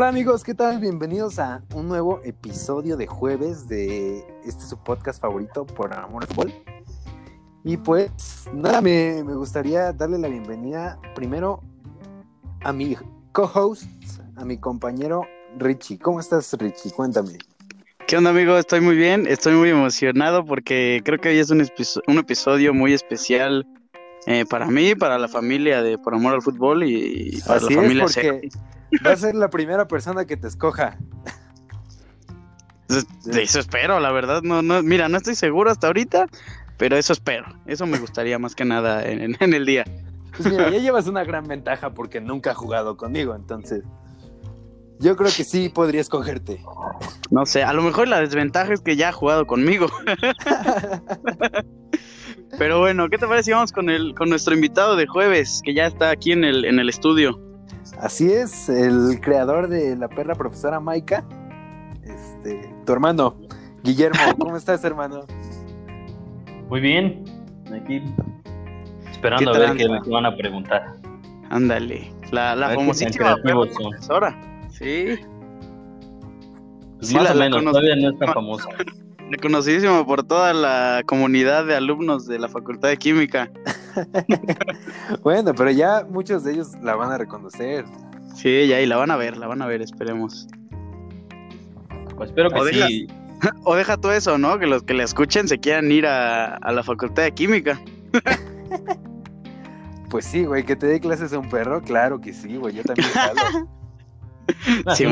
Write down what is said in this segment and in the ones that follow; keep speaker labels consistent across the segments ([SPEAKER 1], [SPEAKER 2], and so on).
[SPEAKER 1] Hola amigos, ¿qué tal? Bienvenidos a un nuevo episodio de jueves de este su podcast favorito por Amor al Fútbol. Y pues nada, me, me gustaría darle la bienvenida primero a mi co-host, a mi compañero Richie. ¿Cómo estás Richie? Cuéntame.
[SPEAKER 2] ¿Qué onda, amigo? Estoy muy bien, estoy muy emocionado porque creo que hoy es un, episo- un episodio muy especial eh, para mí, para la familia de Por Amor al Fútbol y, para
[SPEAKER 1] Así
[SPEAKER 2] la
[SPEAKER 1] es,
[SPEAKER 2] familia
[SPEAKER 1] porque va a ser la primera persona que te escoja.
[SPEAKER 2] Eso, espero, la verdad. No, no, mira, no estoy seguro hasta ahorita, pero eso espero. Eso me gustaría más que nada en, en el día.
[SPEAKER 1] Pues mira, ya llevas una gran ventaja porque nunca ha jugado conmigo, entonces yo creo que sí podría escogerte.
[SPEAKER 2] No sé, a lo mejor la desventaja es que ya ha jugado conmigo. Pero bueno, ¿qué te parece si vamos con el con nuestro invitado de jueves, que ya está aquí en el, en el estudio?
[SPEAKER 1] Así es, el creador de la perra profesora Maika, este, tu hermano, Guillermo, ¿cómo estás, hermano?
[SPEAKER 3] Muy bien, aquí esperando
[SPEAKER 2] ¿Qué
[SPEAKER 3] a ver qué me van a preguntar.
[SPEAKER 2] Ándale, la, la famosísima perra profesora. Sí,
[SPEAKER 3] Pues
[SPEAKER 2] Sí,
[SPEAKER 3] más
[SPEAKER 2] la-
[SPEAKER 3] o menos, todavía no es tan famosa.
[SPEAKER 2] reconocidísimo por toda la comunidad de alumnos de la Facultad de Química.
[SPEAKER 1] Bueno, pero ya muchos de ellos la van a reconocer.
[SPEAKER 2] Sí, ya, y la van a ver, la van a ver, esperemos.
[SPEAKER 3] Pues espero que
[SPEAKER 2] O
[SPEAKER 3] sí.
[SPEAKER 2] O deja todo eso, ¿no? Que los que la escuchen se quieran ir a, a la Facultad de Química.
[SPEAKER 1] Pues sí, güey, que te dé clases a un perro, claro que sí, güey, yo también jalo.
[SPEAKER 2] Sí,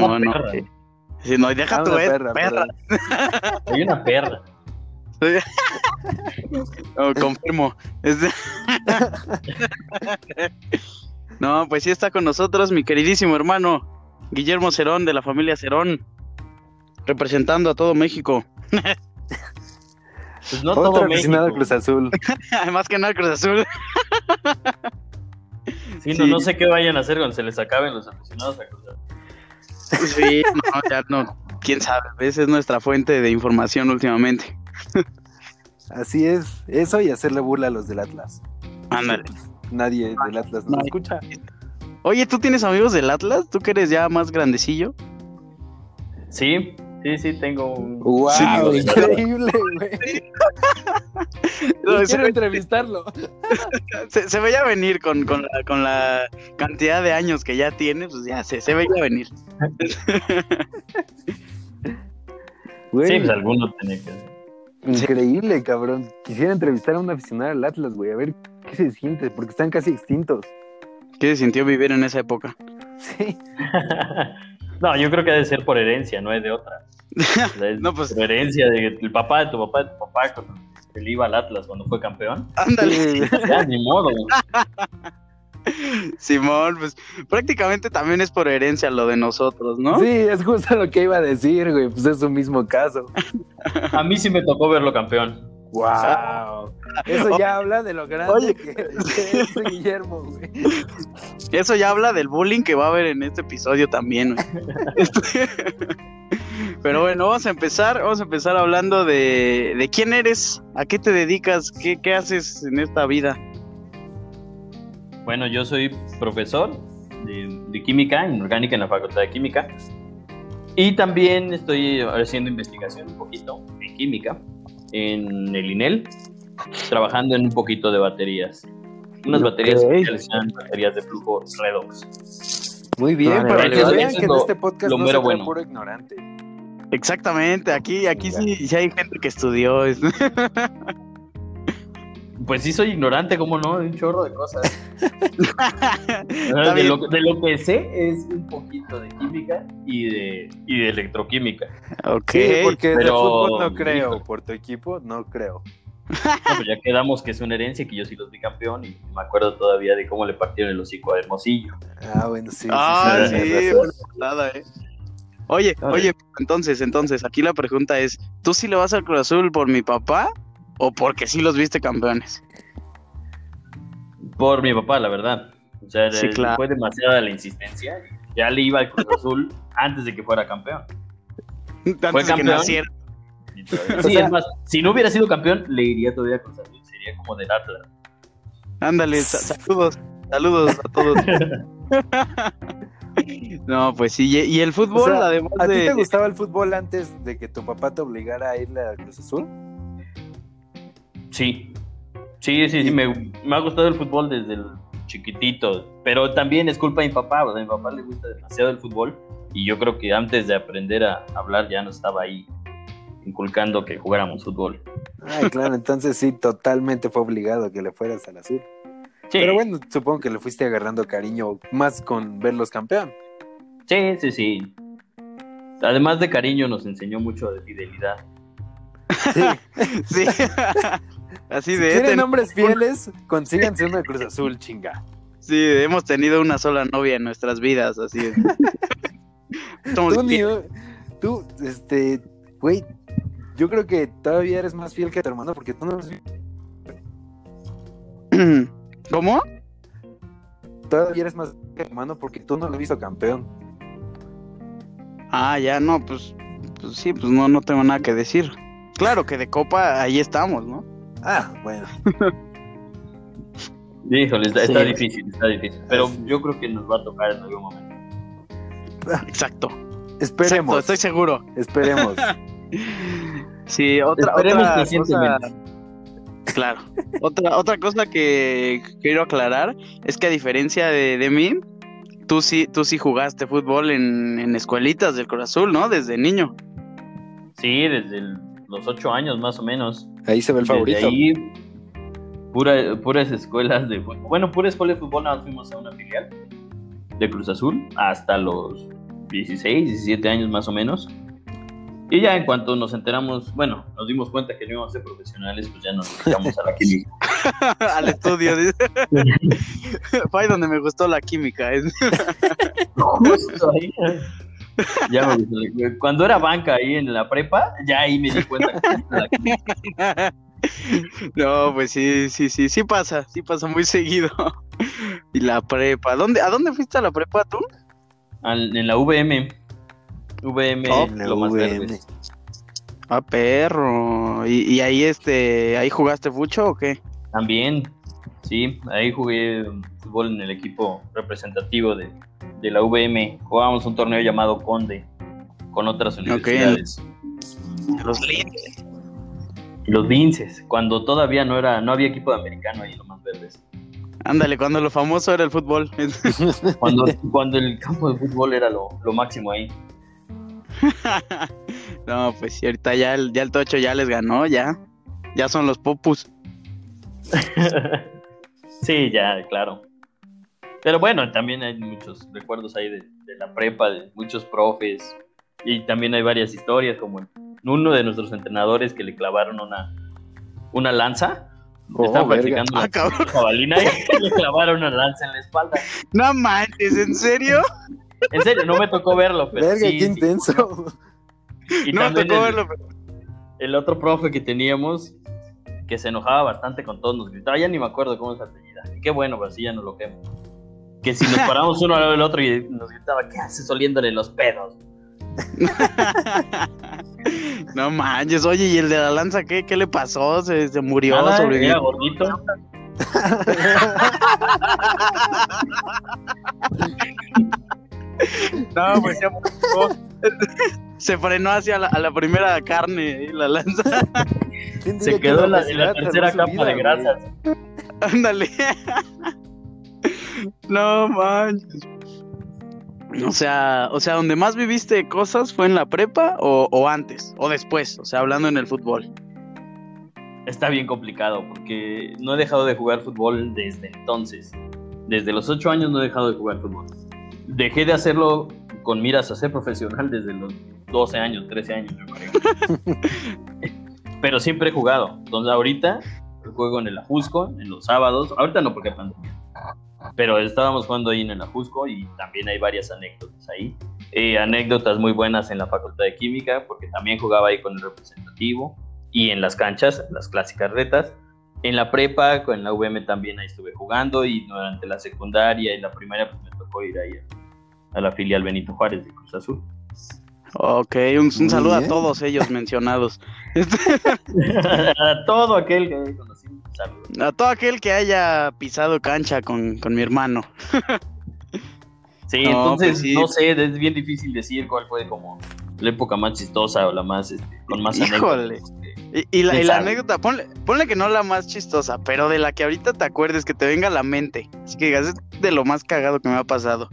[SPEAKER 2] Sí, no, deja
[SPEAKER 1] Ah, una
[SPEAKER 2] eso,
[SPEAKER 1] perra.
[SPEAKER 3] Hay una perra.
[SPEAKER 2] Oh, confirmo. No, pues sí está con nosotros mi queridísimo hermano Guillermo Cerón de la familia Cerón, representando a todo México.
[SPEAKER 3] Pues no
[SPEAKER 1] Otro
[SPEAKER 3] todo
[SPEAKER 1] al
[SPEAKER 3] México.
[SPEAKER 1] Cruz Azul.
[SPEAKER 2] Más que nada Cruz Azul.
[SPEAKER 3] Sí, no,
[SPEAKER 2] Sí.
[SPEAKER 3] no sé qué vayan a hacer cuando se les acaben los aficionados a Cruz Azul.
[SPEAKER 2] Sí, no, ya no. Quién sabe, esa es nuestra fuente de información últimamente.
[SPEAKER 1] Así es, eso y hacerle burla a los del Atlas.
[SPEAKER 2] Ándale.
[SPEAKER 1] Nadie del Atlas nos
[SPEAKER 2] Nadie.
[SPEAKER 1] escucha.
[SPEAKER 2] Oye, ¿tú tienes amigos del Atlas? ¿Tú que eres ya más grandecillo?
[SPEAKER 3] Sí, sí, sí, tengo un.
[SPEAKER 1] ¡Wow!
[SPEAKER 3] Sí,
[SPEAKER 1] increíble, güey.
[SPEAKER 2] No,
[SPEAKER 1] quiero entrevistarlo.
[SPEAKER 2] se- se veía venir con, con la, con la cantidad de años que ya tiene, pues ya se, se veía venir.
[SPEAKER 1] Güey,
[SPEAKER 3] Sí, pues alguno tiene que.
[SPEAKER 1] increíble, cabrón. Quisiera entrevistar a un aficionado al Atlas, güey, a ver qué se siente, porque están casi extintos.
[SPEAKER 2] ¿Qué se sintió vivir en esa época?
[SPEAKER 1] Sí.
[SPEAKER 3] no, yo creo que ha de ser por herencia, no es de otra. O sea, es
[SPEAKER 2] No, pues-
[SPEAKER 3] por herencia de el papá de tu papá de tu papá cuando él iba al Atlas cuando fue campeón.
[SPEAKER 2] Ándale.
[SPEAKER 3] Ya, ni modo.
[SPEAKER 2] Simón, pues prácticamente también es por herencia lo de nosotros, ¿no?
[SPEAKER 1] Sí, es justo lo que iba a decir, güey. Pues es su mismo caso.
[SPEAKER 3] A mí sí me tocó verlo campeón.
[SPEAKER 1] ¡Wow! Eso ya habla de lo grande
[SPEAKER 2] Oye.
[SPEAKER 1] que, que es Guillermo, güey.
[SPEAKER 2] Eso ya habla del bullying que va a haber en este episodio también. güey. Pero bueno, vamos a empezar, vamos a empezar hablando de, de quién eres, a qué te dedicas, qué, qué haces en esta vida.
[SPEAKER 3] Bueno, yo soy profesor de, de química, en orgánica en la Facultad de Química. Y también estoy haciendo investigación un poquito en química en el INEL, trabajando en un poquito de baterías. Unas baterías especiales sean baterías de flujo redox.
[SPEAKER 1] Muy bien,
[SPEAKER 2] Vale,
[SPEAKER 1] para
[SPEAKER 2] vale,
[SPEAKER 1] que
[SPEAKER 2] vale.
[SPEAKER 1] vean que en este podcast
[SPEAKER 3] lo
[SPEAKER 1] no
[SPEAKER 3] mero
[SPEAKER 1] se
[SPEAKER 3] bueno.
[SPEAKER 1] puro ignorante.
[SPEAKER 2] Exactamente, aquí, aquí sí, sí hay gente que estudió. es-
[SPEAKER 3] Pues sí soy ignorante, ¿cómo no? De un chorro de cosas. De, lo, de lo que sé es un poquito de química y de, y de electroquímica.
[SPEAKER 2] Ok,
[SPEAKER 1] Sí, porque de
[SPEAKER 3] pero-
[SPEAKER 1] fútbol no creo,
[SPEAKER 3] hijo.
[SPEAKER 1] por tu equipo no creo.
[SPEAKER 3] No, pues ya quedamos que es una herencia que yo sí los vi campeón y me acuerdo todavía de cómo le partieron el hocico a Hermosillo.
[SPEAKER 1] Ah, bueno, sí. sí,
[SPEAKER 2] Ah,
[SPEAKER 1] sí,
[SPEAKER 2] sí,
[SPEAKER 1] tienes razón.
[SPEAKER 2] nada, eh. Oye, oye, entonces, entonces, aquí la pregunta es, ¿tú sí le vas al Cruz Azul por mi papá o porque sí los viste campeones?
[SPEAKER 3] Por mi papá, la verdad. O sea,
[SPEAKER 2] Sí, claro.
[SPEAKER 3] fue demasiada la insistencia. Ya le iba al Cruz Azul antes de que fuera campeón.
[SPEAKER 2] Antes que
[SPEAKER 3] campeón.
[SPEAKER 2] naciera.
[SPEAKER 3] Sí,
[SPEAKER 1] sea-
[SPEAKER 3] es más, si no hubiera sido campeón, le iría todavía a Cruz Azul. Sería como del Atlas.
[SPEAKER 2] Ándale, sa- saludos, saludos a todos. No, pues sí, y el
[SPEAKER 1] O
[SPEAKER 2] fútbol,
[SPEAKER 1] sea,
[SPEAKER 2] además
[SPEAKER 1] ¿A ti
[SPEAKER 2] de...
[SPEAKER 1] te gustaba el fútbol antes de que tu papá te obligara a irle a Cruz Azul?
[SPEAKER 3] Sí, sí, sí, sí, me, me ha gustado el fútbol desde el chiquitito, pero también es culpa de mi papá, o sea, a mi papá le gusta demasiado el fútbol y yo creo que antes de aprender a hablar ya no estaba ahí inculcando que jugáramos fútbol.
[SPEAKER 1] Ay, claro, entonces sí, totalmente fue obligado que le fueras al azul.
[SPEAKER 3] Sí,
[SPEAKER 1] Pero bueno, supongo que le fuiste agarrando cariño más con verlos campeón.
[SPEAKER 3] sí, sí, sí. Además de cariño nos enseñó mucho de fidelidad.
[SPEAKER 1] Sí.
[SPEAKER 2] Sí. Así
[SPEAKER 1] si
[SPEAKER 2] de...
[SPEAKER 1] quieren
[SPEAKER 2] ten-
[SPEAKER 1] hombres fieles, consíganse una Cruz Azul, chinga.
[SPEAKER 2] Sí, hemos tenido una sola novia en nuestras vidas, así es.
[SPEAKER 1] Tú, ni,
[SPEAKER 2] fieles.
[SPEAKER 1] tú, este, güey, yo creo que todavía eres más fiel que tu hermano porque tú no eres
[SPEAKER 2] ¿Cómo?
[SPEAKER 1] todavía eres más fiel que tu hermano porque tú no lo has visto campeón.
[SPEAKER 2] Ah, ya, no, pues, pues sí, pues no, no tengo nada que decir. Claro que de copa ahí estamos, ¿no?
[SPEAKER 1] Ah, bueno.
[SPEAKER 3] Híjole, está, difícil, está difícil. Pero yo creo que nos va a tocar en algún momento.
[SPEAKER 2] Exacto.
[SPEAKER 1] Esperemos,
[SPEAKER 2] Exacto, estoy seguro.
[SPEAKER 1] esperemos.
[SPEAKER 2] Sí, otra,
[SPEAKER 3] Esperemos
[SPEAKER 2] otra cosa, claro. Otra, otra cosa que quiero aclarar es que a diferencia de, de mí, tú sí, tú sí jugaste fútbol en, en escuelitas del Cruz Azul, ¿no? Desde niño.
[SPEAKER 3] Sí, desde el- los ocho años más o menos.
[SPEAKER 1] Ahí se ve el
[SPEAKER 3] Desde
[SPEAKER 1] favorito.
[SPEAKER 3] ahí, pura- puras escuelas de fútbol. Bueno, pura escuela de fútbol, nada más fuimos a una filial de Cruz Azul hasta los 16, 17 años más o menos. Y ya en cuanto nos enteramos, bueno, nos dimos cuenta que no íbamos a ser profesionales, pues ya nos dedicamos a la química.
[SPEAKER 2] Al estudio. dice. Fue ahí donde me gustó la química.
[SPEAKER 3] Justo ahí. Ya me. Cuando era banca ahí en la prepa, ya ahí me di cuenta que.
[SPEAKER 2] No, pues sí, sí, sí, sí pasa, sí pasa muy seguido. Y la prepa, ¿dónde, ¿a dónde fuiste a la prepa tú?
[SPEAKER 3] Al- en la VM. VM,
[SPEAKER 2] Oh,
[SPEAKER 3] lo más
[SPEAKER 1] VM.
[SPEAKER 3] verde.
[SPEAKER 2] Ah, perro. ¿Y, y ahí este, ahí jugaste mucho o qué?
[SPEAKER 3] También, sí, ahí jugué fútbol en el equipo representativo de, de la VM. Jugábamos un torneo llamado Conde con otras universidades.
[SPEAKER 2] Los lindes.
[SPEAKER 3] Los Vinces, cuando todavía no era, no había equipo de americano ahí Lomas Verdes.
[SPEAKER 2] Ándale, cuando lo famoso era el fútbol.
[SPEAKER 3] Cuando, cuando el campo de fútbol era lo, lo máximo ahí.
[SPEAKER 2] no, pues sí, ahorita ya el, ya el Tocho ya les ganó, ya. Ya son los popus.
[SPEAKER 3] sí, ya, claro. Pero bueno, también hay muchos recuerdos ahí de, de la prepa, de muchos profes. Y también hay varias historias, como uno de nuestros entrenadores que le clavaron una, una lanza.
[SPEAKER 1] Oh,
[SPEAKER 3] Estaban practicando
[SPEAKER 2] Ah,
[SPEAKER 3] la
[SPEAKER 2] cabrón.
[SPEAKER 3] jabalina y le clavaron una lanza en la espalda.
[SPEAKER 2] No manches, ¿en serio?
[SPEAKER 3] En serio, no me tocó verlo, pero
[SPEAKER 1] Verga,
[SPEAKER 3] sí,
[SPEAKER 1] qué
[SPEAKER 3] sí.
[SPEAKER 1] intenso.
[SPEAKER 3] Y
[SPEAKER 2] no me tocó
[SPEAKER 3] el-
[SPEAKER 2] verlo. pero-
[SPEAKER 3] el otro profe que teníamos, que se enojaba bastante con todos, nos gritaba, ya ni me acuerdo cómo es la apellida. Qué bueno, pero así ya no lo quemo. Que si nos paramos uno al lado del otro y nos gritaba, ¿qué haces oliéndole los pedos?
[SPEAKER 2] no manches, oye, ¿y el de la lanza qué? ¿Qué le pasó? ¿Se, se murió?
[SPEAKER 3] Nada,
[SPEAKER 2] ¿Sobrevivió?
[SPEAKER 3] era gordito.
[SPEAKER 2] No, pues ya murió. Se frenó hacia la, a la primera carne y la lanza.
[SPEAKER 1] ¿Quién
[SPEAKER 3] Se quedó en la, en la
[SPEAKER 1] obesidad
[SPEAKER 3] tercera capa de
[SPEAKER 1] vida,
[SPEAKER 3] grasas.
[SPEAKER 2] Ándale. No manches. O sea, o sea, donde más viviste cosas fue en la prepa o, o antes o después, o sea, hablando en el fútbol.
[SPEAKER 3] Está bien complicado porque no he dejado de jugar fútbol desde entonces. Desde los 8 años no he dejado de jugar fútbol. Dejé de hacerlo con miras a ser profesional desde los 12 años, 13 años, yo creo. Pero siempre he jugado. Entonces ahorita juego en el Ajusco, en los sábados. Ahorita no porque pandemia. Pero estábamos jugando ahí en el Ajusco y también hay varias anécdotas ahí. Eh, anécdotas muy buenas en la Facultad de Química porque también jugaba ahí con el representativo y en las canchas, en las clásicas retas. En la prepa, con la VM también ahí estuve jugando y durante la secundaria y la primaria pues me tocó ir ahí a, a la filial Benito Juárez de Cruz Azul.
[SPEAKER 2] Ok, un, saludo a todos ellos mencionados.
[SPEAKER 3] a todo aquel que conocí, saludo.
[SPEAKER 2] A todo aquel que haya pisado cancha con, con mi hermano.
[SPEAKER 3] Sí,
[SPEAKER 2] No,
[SPEAKER 3] entonces
[SPEAKER 2] pues sí.
[SPEAKER 3] no sé, es bien difícil decir cuál fue como la época más chistosa o la más, este, con más
[SPEAKER 2] Híjole.
[SPEAKER 3] anécdotas.
[SPEAKER 2] Y, y la, y la
[SPEAKER 3] Esa-
[SPEAKER 2] anécdota, ponle, ponle que no la más chistosa, pero de la que ahorita te acuerdes, que te venga a la mente. Así que digas, es de lo más cagado que me ha pasado.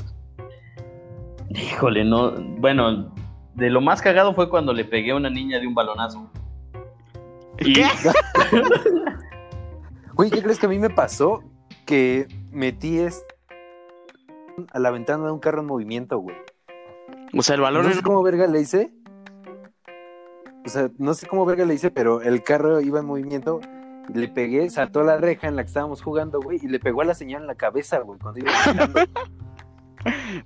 [SPEAKER 3] Híjole, no, bueno, de lo más cagado fue cuando le pegué a una niña de un balonazo. Y-
[SPEAKER 2] ¿Qué?
[SPEAKER 1] Güey, ¿qué crees que a mí me pasó? Que metí este a la ventana de un carro en movimiento, güey.
[SPEAKER 2] O sea, el balón
[SPEAKER 1] No sé cómo verga le hice. O sea, no sé cómo verga le hice, pero el carro iba en movimiento. y Le pegué, saltó la reja en la que estábamos jugando, güey, y le pegó a la señora en la cabeza, güey, cuando iba.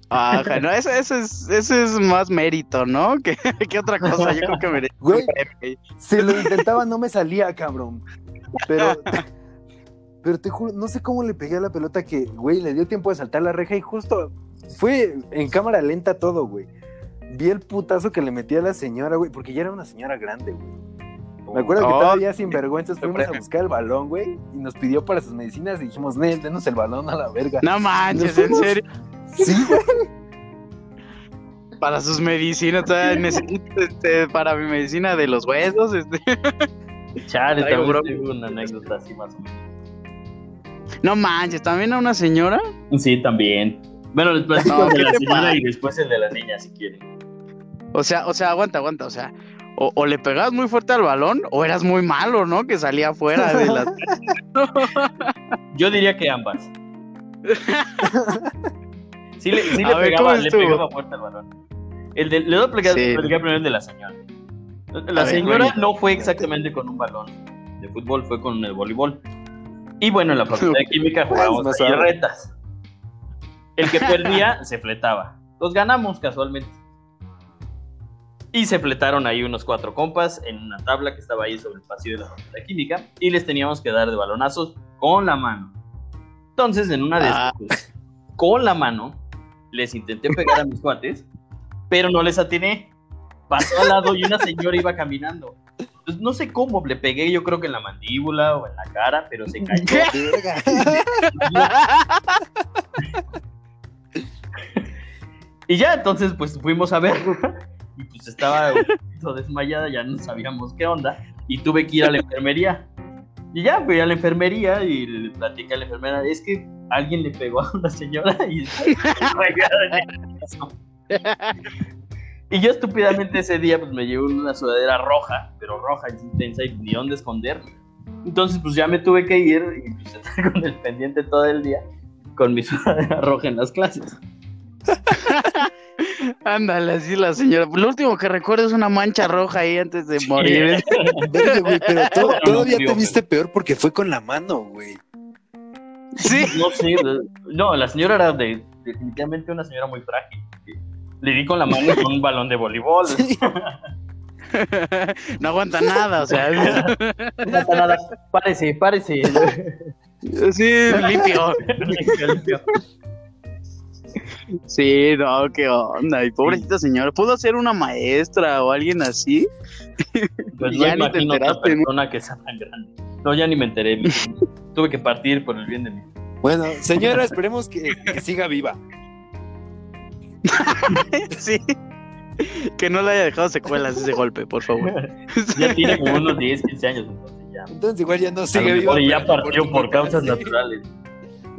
[SPEAKER 2] Ajá, no, eso, eso es, eso es más mérito, ¿no? Que, que otra cosa. Yo creo que merece
[SPEAKER 1] Güey. Si lo intentaba, no me salía, cabrón. Pero, pero te juro, no sé cómo le pegué a la pelota que, güey, le dio tiempo de saltar la reja y justo fue en cámara lenta todo, güey. Vi el putazo que le metí a la señora, güey, porque ya era una señora grande, güey. Me acuerdo que
[SPEAKER 2] Oh,
[SPEAKER 1] todavía sin vergüenzas fuimos a buscar el balón, güey, y nos pidió para sus medicinas y dijimos, Nel, denos el balón a la verga.
[SPEAKER 2] No manches, en serio.
[SPEAKER 1] Sí, güey.
[SPEAKER 2] Para sus medicinas, o sea, necesito este, para mi medicina de los huesos. Este.
[SPEAKER 3] Chale, también una anécdota así más o menos.
[SPEAKER 2] No manches, también a una señora.
[SPEAKER 3] Sí, también. Bueno, les platico
[SPEAKER 2] No,
[SPEAKER 3] el de
[SPEAKER 2] ¿qué
[SPEAKER 3] la señora
[SPEAKER 2] pasa?
[SPEAKER 3] y después el de la niña, si quieren.
[SPEAKER 2] O sea, o sea, aguanta, aguanta, o sea, o, o le pegabas muy fuerte al balón, o eras muy malo, ¿no? Que salía fuera de la.
[SPEAKER 3] Yo diría que ambas. Sí le, sí
[SPEAKER 2] A
[SPEAKER 3] le
[SPEAKER 2] ver,
[SPEAKER 3] pegaba,
[SPEAKER 2] ¿cómo
[SPEAKER 3] le pegaba fuerte al balón. El de, le voy a platicar,
[SPEAKER 2] Sí.
[SPEAKER 3] platicar primero el de la señora. La
[SPEAKER 2] A
[SPEAKER 3] señora no fue exactamente con un balón de fútbol, fue con el voleibol. Y bueno, en la facultad de química jugábamos retas. El que perdía se fletaba. Los ganamos casualmente. Y se fletaron ahí unos cuatro compas en una tabla que estaba ahí sobre el pasillo de la facultad de química y les teníamos que dar de balonazos con la mano. Entonces, en una de
[SPEAKER 2] Ah.
[SPEAKER 3] esas, con la mano, les intenté pegar a mis cuates, pero no les atiné. Pasó al lado y una señora iba caminando. Entonces, no sé cómo le pegué, yo creo que en la mandíbula o en la cara, pero se cayó. Y ya, entonces, pues fuimos a verla. Y pues estaba un poquito desmayada, ya no sabíamos qué onda. Y tuve que ir a la enfermería. Y ya fui a la enfermería y le platiqué a la enfermera: es que alguien le pegó a una señora y Y yo estúpidamente ese día pues me llevé una sudadera roja, pero roja y intensa y ni dónde esconderme. Entonces pues ya me tuve que ir y pues estar con el pendiente todo el día con mi sudadera roja en las clases.
[SPEAKER 2] Ándale, así la señora. Lo último que recuerdo es una mancha roja ahí antes de morir.
[SPEAKER 1] Güey, pero to- todavía
[SPEAKER 3] no,
[SPEAKER 1] te viste peor porque fue con la mano, güey.
[SPEAKER 2] Sí.
[SPEAKER 3] No sé, no, la señora era de, definitivamente una señora muy frágil. Le di con la mano con un balón de voleibol.
[SPEAKER 2] No aguanta nada, o sea.
[SPEAKER 3] No pasa nada. Párese, párese.
[SPEAKER 2] Sí, limpio. Sí, no, qué onda. Y pobrecita señora, ¿pudo ser una maestra o alguien así?
[SPEAKER 3] Pues
[SPEAKER 2] Ya
[SPEAKER 3] no
[SPEAKER 2] ni te enteraste, ¿no?
[SPEAKER 3] persona que sea tan grande. No, ya ni me enteré. Tuve que partir por el bien de mí.
[SPEAKER 1] Bueno, señora, esperemos que, que siga viva.
[SPEAKER 2] Sí. Que no le haya dejado secuelas ese golpe, por favor.
[SPEAKER 3] Ya tiene como unos 10, 15 años, entonces ya.
[SPEAKER 1] Entonces igual ya no sigue viva.
[SPEAKER 3] mejor ya partió por causas
[SPEAKER 1] sí.
[SPEAKER 3] naturales.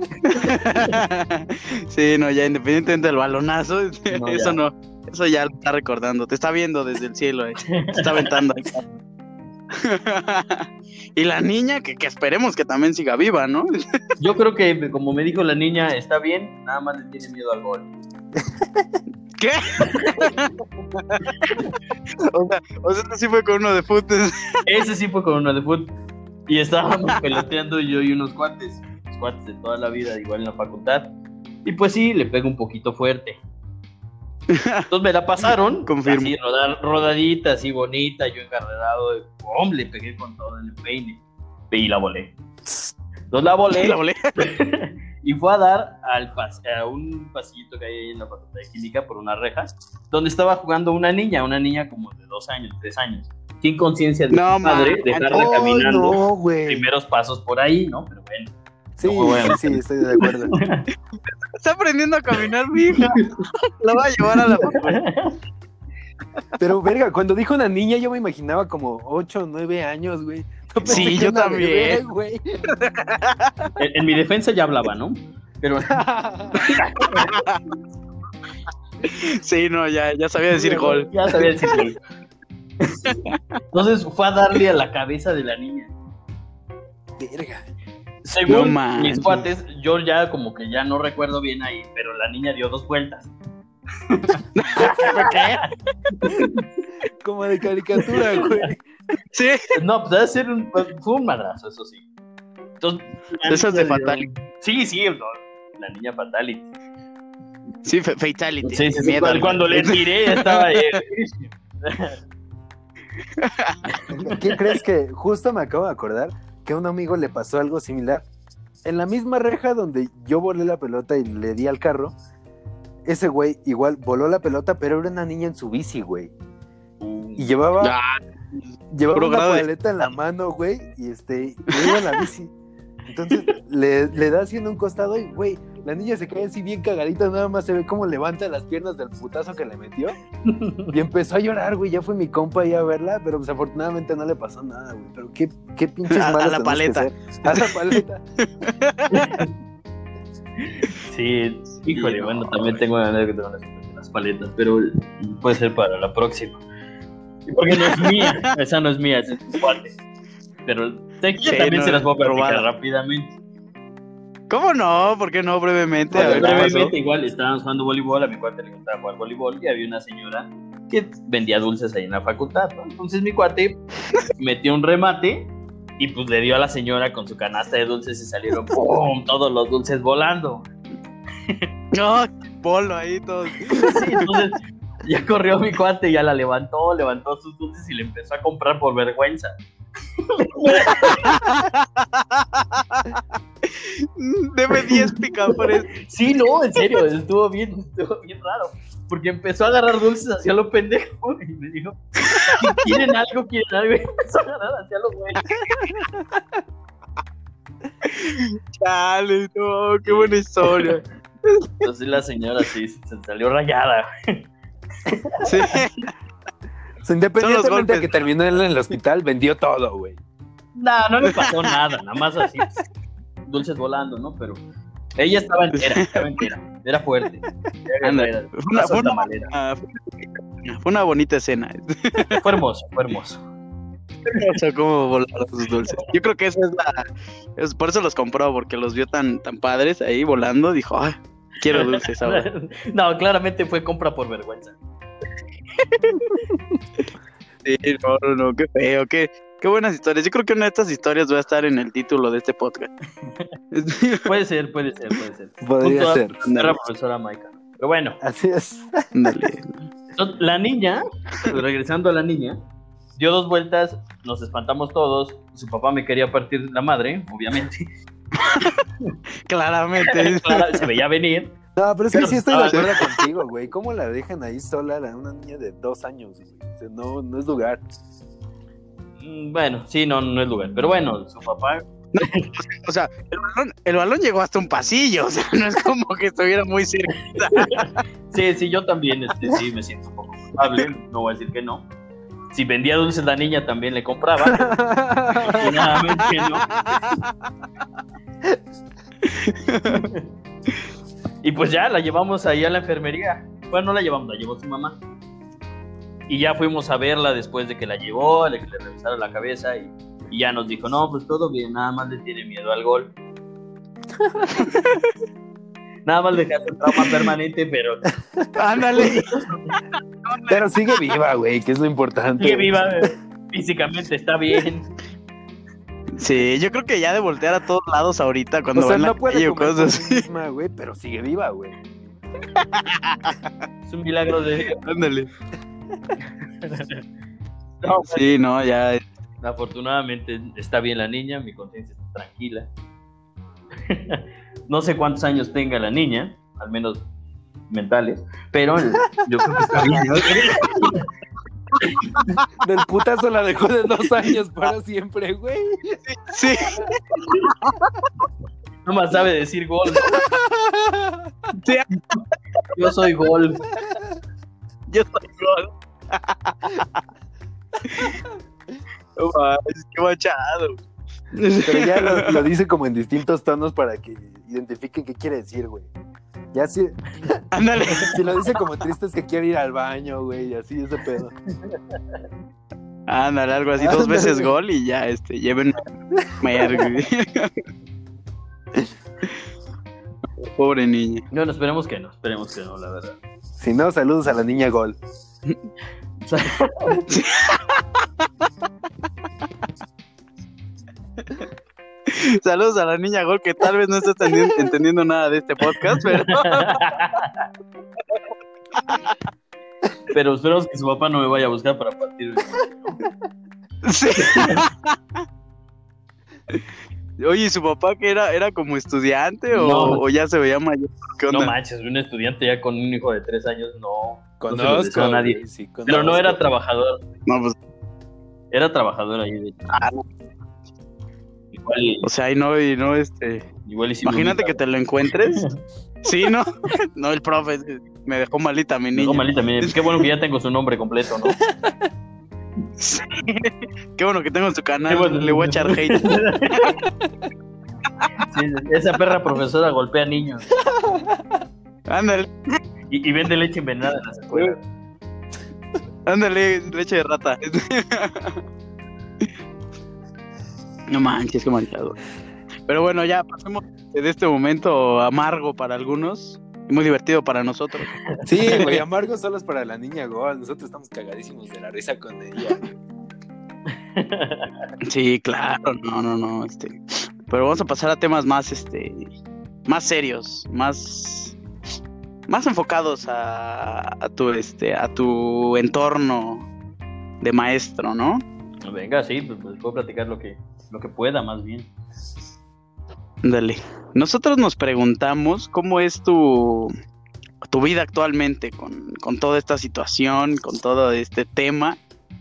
[SPEAKER 2] Sí, no, ya independientemente del balonazo,
[SPEAKER 3] No,
[SPEAKER 2] eso
[SPEAKER 3] ya.
[SPEAKER 2] no, eso ya lo está recordando, te está viendo desde el cielo, eh, te está aventando. y la niña, que, que esperemos que también siga viva, ¿no?
[SPEAKER 3] Yo creo que, como me dijo la niña, está bien, nada más le tiene miedo al gol.
[SPEAKER 2] ¿Qué? o sea, o sea, esto sí fue con uno de fútbol.
[SPEAKER 3] Ese sí fue con una de fútbol. Y estábamos peloteando yo y unos cuates, los cuates de toda la vida, igual en la facultad. Y pues sí, le pego un poquito fuerte. Entonces me la pasaron,
[SPEAKER 2] Confirmo.
[SPEAKER 3] así rodadita, así bonita, yo encarrerado, ¡pum! le pegué con todo el peine y la volé. Entonces la volé
[SPEAKER 2] La volé.
[SPEAKER 3] y fue a dar al pas- a un pasillito que hay ahí en la facultad de química por una reja, donde estaba jugando una niña, una niña como de dos años, tres años, sin conciencia de
[SPEAKER 2] No,
[SPEAKER 3] su madre, dejarla
[SPEAKER 1] Oh,
[SPEAKER 3] caminando
[SPEAKER 1] no,
[SPEAKER 3] primeros pasos por ahí, ¿no? Pero bueno.
[SPEAKER 1] Sí,
[SPEAKER 3] No, bueno.
[SPEAKER 1] sí, estoy de acuerdo.
[SPEAKER 2] Está aprendiendo a caminar mi hija. La va a llevar a la
[SPEAKER 1] Pero, verga, cuando dijo una niña, yo me imaginaba como 8 o 9 años, güey. No
[SPEAKER 2] Sí, yo también.
[SPEAKER 1] bebé, güey.
[SPEAKER 3] En, en mi defensa ya hablaba, ¿no? Pero
[SPEAKER 2] Sí, no, ya, ya sabía decir gol.
[SPEAKER 3] Ya sabía decir gol. Entonces fue a darle a la cabeza de la niña.
[SPEAKER 1] Verga.
[SPEAKER 3] Según mis cuates, yo ya como que ya no recuerdo bien ahí, pero la niña dio dos vueltas.
[SPEAKER 1] Como de caricatura, güey.
[SPEAKER 2] Sí,
[SPEAKER 3] No, pues debe ser un, fue un madrazo, eso sí. Entonces,
[SPEAKER 2] Esas de Fatality.
[SPEAKER 3] Sí, sí, no, la niña Fatality.
[SPEAKER 2] sí, fa- fatality.
[SPEAKER 3] Sí, sí, sí,
[SPEAKER 2] Miedo
[SPEAKER 3] cuando, le tiré estaba ahí.
[SPEAKER 1] ¿Qué crees que justo me acabo de acordar que a un amigo le pasó algo similar? En la misma reja donde yo volé la pelota y le di al carro, ese güey igual voló la pelota, pero era una niña en su bici, güey. Y llevaba,
[SPEAKER 2] Ah,
[SPEAKER 1] llevaba una
[SPEAKER 2] de-
[SPEAKER 1] paleta en la mano, güey, y este, y iba en la bici. Entonces le, le da haciendo un costado y, güey, la niña se cae así bien cagadita, nada más se ve cómo levanta las piernas del putazo que le metió. Y empezó a llorar, güey. Ya fue mi compa ahí a verla, pero pues afortunadamente no le pasó nada, güey. Pero qué, qué pinches
[SPEAKER 2] A- a la paleta.
[SPEAKER 1] A la paleta.
[SPEAKER 3] Sí, híjole,
[SPEAKER 2] no,
[SPEAKER 3] bueno, también tengo una anécdota con las- las paletas, pero puede ser para la próxima. Porque no es mía, esa no es mía, esa es tu cuate. Pero que
[SPEAKER 2] Sí,
[SPEAKER 3] también
[SPEAKER 2] no,
[SPEAKER 3] se las puedo platicar
[SPEAKER 2] robada.
[SPEAKER 3] rápidamente.
[SPEAKER 2] ¿Cómo no? ¿Por qué no? Brevemente. a
[SPEAKER 3] Bueno, brevemente, igual estábamos jugando voleibol, a mi cuate le gustaba jugar voleibol y había una señora que vendía dulces ahí en la facultad. ¿no? Entonces mi cuate metió un remate y pues le dio a la señora con su canasta de dulces y salieron ¡pum! todos los dulces volando.
[SPEAKER 2] No, polo ahí todo.
[SPEAKER 3] Sí, entonces ya corrió mi cuate, ya la levantó, levantó sus dulces y le empezó a comprar por vergüenza.
[SPEAKER 2] Deme 10 picafres.
[SPEAKER 3] Sí, no, en serio, estuvo bien, estuvo bien raro. Porque empezó a agarrar dulces hacia lo pendejo y me dijo, ¿quieren algo? ¿Quieren algo? Y empezó a agarrar hacia lo güey.
[SPEAKER 2] Chale, no, qué buena historia.
[SPEAKER 3] Entonces la señora sí se salió rayada.
[SPEAKER 2] Sí.
[SPEAKER 1] Independientemente de que terminó en el hospital, vendió todo, güey.
[SPEAKER 3] No, no le pasó nada, nada más así. Dulces volando, ¿no? Pero ella estaba entera, estaba entera. Era fuerte.
[SPEAKER 2] Anda, fue una- fue una- fue una bonita escena.
[SPEAKER 3] Fue hermoso, fue hermoso.
[SPEAKER 2] O sea, cómo volaron sus dulces. Yo creo que esa es la. es- por eso los compró, porque los vio tan, tan padres ahí volando. Dijo, ay, quiero dulces ahora.
[SPEAKER 3] No, claramente fue compra por vergüenza.
[SPEAKER 2] Sí, no, no, qué feo, qué, qué buenas historias. Yo creo que una de estas historias va a estar en el título de este podcast.
[SPEAKER 3] Puede ser, puede ser, puede ser.
[SPEAKER 1] Podría
[SPEAKER 3] Junto a
[SPEAKER 1] ser.
[SPEAKER 3] la profesora Maika. Pero bueno,
[SPEAKER 1] Así es.
[SPEAKER 2] Ándale.
[SPEAKER 3] entonces, la niña, regresando a la niña, dio dos vueltas, nos espantamos todos. Su papá me quería partir la madre, obviamente.
[SPEAKER 2] Claramente.
[SPEAKER 3] Se veía venir.
[SPEAKER 1] No, pero es que sí estoy de
[SPEAKER 3] estaba-
[SPEAKER 1] acuerdo contigo, güey. ¿Cómo la dejan ahí sola a una niña de dos años, güey? O sea, no, no es lugar.
[SPEAKER 3] Mm, Bueno, sí, no, no es lugar. Pero bueno, su papá.
[SPEAKER 2] O sea, el balón, el balón llegó hasta un pasillo. O sea, no es como que estuviera muy cerca.
[SPEAKER 3] Sí, sí, yo también este, sí me siento un poco culpable. No voy a decir que no. Si vendía dulces la niña, también le compraba. No. Y pues ya la llevamos ahí a la enfermería. Bueno, no la llevamos, la llevó su mamá. Y ya fuimos a verla después de que la llevó, de que le revisaron la cabeza y, y ya nos dijo, no, pues todo bien, nada más le tiene miedo al gol. nada más le dejaste trauma permanente, pero
[SPEAKER 2] Ándale.
[SPEAKER 1] Pero sigue viva, güey, que es lo importante.
[SPEAKER 3] sigue viva, eh, físicamente está bien.
[SPEAKER 2] Sí, yo creo que ya de voltear a todos lados ahorita cuando
[SPEAKER 1] O sea,
[SPEAKER 2] van
[SPEAKER 1] no
[SPEAKER 2] la
[SPEAKER 1] puede
[SPEAKER 2] calle cosas
[SPEAKER 1] sí
[SPEAKER 2] así.
[SPEAKER 1] misma, güey, pero sigue viva, güey.
[SPEAKER 3] Es un milagro de...
[SPEAKER 2] Ándale.
[SPEAKER 3] No,
[SPEAKER 2] Sí, no, ya.
[SPEAKER 3] Afortunadamente está bien la niña, mi conciencia está tranquila. no sé cuántos años tenga la niña, al menos mentales, pero yo creo que está bien.
[SPEAKER 1] Del putazo la dejó de dos años para siempre, güey.
[SPEAKER 2] Sí.
[SPEAKER 3] No más sabe decir gol. Yo soy gol.
[SPEAKER 2] yo soy gol. No mames, qué machado.
[SPEAKER 1] Pero ya lo, lo dice como en distintos tonos para que identifiquen qué quiere decir, güey. Ya si,
[SPEAKER 2] Ándale.
[SPEAKER 1] si lo dice como triste es que quiere ir al baño, güey, y así ese pedo.
[SPEAKER 2] Ándale, algo así, dos veces gol y ya, este, güey. Pobre niña.
[SPEAKER 3] No, esperemos que no, esperemos que no, la verdad.
[SPEAKER 1] Si no, saludos a la niña Gol.
[SPEAKER 2] Saludos a la niña Gol que tal vez no está entendiendo, nada de este podcast, pero
[SPEAKER 3] Pero esperemos que su papá no me vaya a buscar para partir.
[SPEAKER 2] sí. Oye, ¿y su papá que era, era como estudiante o,
[SPEAKER 3] No.
[SPEAKER 2] o ya se veía mayor? ¿Qué
[SPEAKER 3] No manches, un estudiante ya con un hijo de tres años, no. No
[SPEAKER 1] Conozco
[SPEAKER 3] deseo a nadie.
[SPEAKER 1] sí,
[SPEAKER 3] Pero no era trabajador,
[SPEAKER 2] No, pues,
[SPEAKER 3] era trabajador ahí. de-
[SPEAKER 2] ah, no.
[SPEAKER 3] Igual,
[SPEAKER 2] o sea, y no, y no, este...
[SPEAKER 3] igual
[SPEAKER 2] Imagínate que te lo encuentres. Sí, ¿no? No, el profe me dejó malita mi
[SPEAKER 3] Me
[SPEAKER 2] niña.
[SPEAKER 3] dejó malita, mire, Qué bueno que ya tengo su nombre completo, ¿no?
[SPEAKER 2] Sí. Qué bueno que tengo su canal.
[SPEAKER 3] Bueno.
[SPEAKER 2] Le voy a echar hate.
[SPEAKER 3] Sí, esa perra profesora golpea niños
[SPEAKER 2] Ándale,
[SPEAKER 3] y, y vende leche envenenada en las escuelas.
[SPEAKER 2] ándale, leche de rata. No manches, qué manchado. Pero bueno, ya pasemos de este momento amargo para algunos muy divertido para nosotros.
[SPEAKER 1] Sí, güey, amargo solo es para la niña Gol. Nosotros estamos cagadísimos de la risa con ella.
[SPEAKER 2] Sí, claro, no, no, no, este, pero vamos a pasar a temas más, este, más serios, más, más enfocados a, a tu, este, a tu entorno de maestro, ¿no?
[SPEAKER 3] Venga, sí, pues, pues, puedo platicar lo que, lo que pueda, más bien.
[SPEAKER 2] Dale. Nosotros nos preguntamos cómo es tu, tu vida actualmente con, con toda esta situación, con todo este tema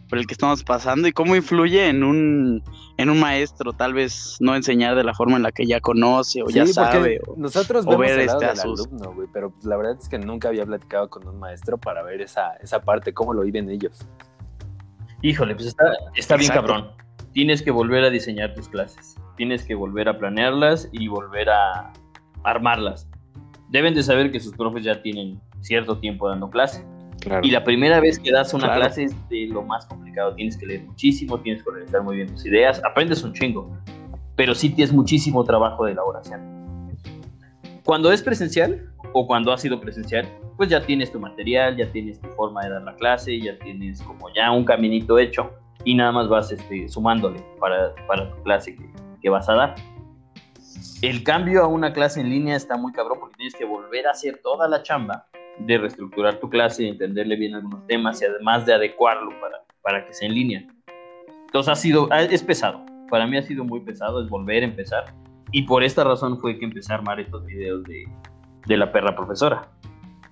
[SPEAKER 2] por el que estamos pasando y cómo influye en un, en un maestro, tal vez no enseñar de la forma en la que ya conoce o ya
[SPEAKER 1] Sí,
[SPEAKER 2] sabe. o-
[SPEAKER 1] nosotros
[SPEAKER 2] o
[SPEAKER 1] vemos
[SPEAKER 2] ver
[SPEAKER 1] el lado
[SPEAKER 2] este, a
[SPEAKER 1] del alumno, pero pues, la verdad es que nunca había platicado con un maestro para ver esa, esa parte, cómo lo viven ellos.
[SPEAKER 3] Híjole, pues está, está bien cabrón. Tienes que volver a diseñar tus clases. Tienes que volver a planearlas y volver a armarlas. Deben de saber que sus profes ya tienen cierto tiempo dando clase.
[SPEAKER 1] Claro.
[SPEAKER 3] Y la primera vez que das una
[SPEAKER 2] Claro.
[SPEAKER 3] clase es de lo más complicado. Tienes que leer muchísimo, tienes que organizar muy bien tus ideas, aprendes un chingo, pero sí tienes muchísimo trabajo de elaboración. Cuando es presencial o cuando ha sido presencial, pues ya tienes tu material, ya tienes tu forma de dar la clase, ya tienes como ya un caminito hecho y nada más vas este, sumándole para, para tu clase que, que vas a dar. El cambio a una clase en línea está muy cabrón porque tienes que volver a hacer toda la chamba de reestructurar tu clase, de entenderle bien algunos temas y además de adecuarlo para, para que sea en línea. Entonces ha sido, ha- es pesado. Para mí ha sido muy pesado, es volver a empezar. Y por esta razón fue que empecé a armar estos videos de, de la perra profesora.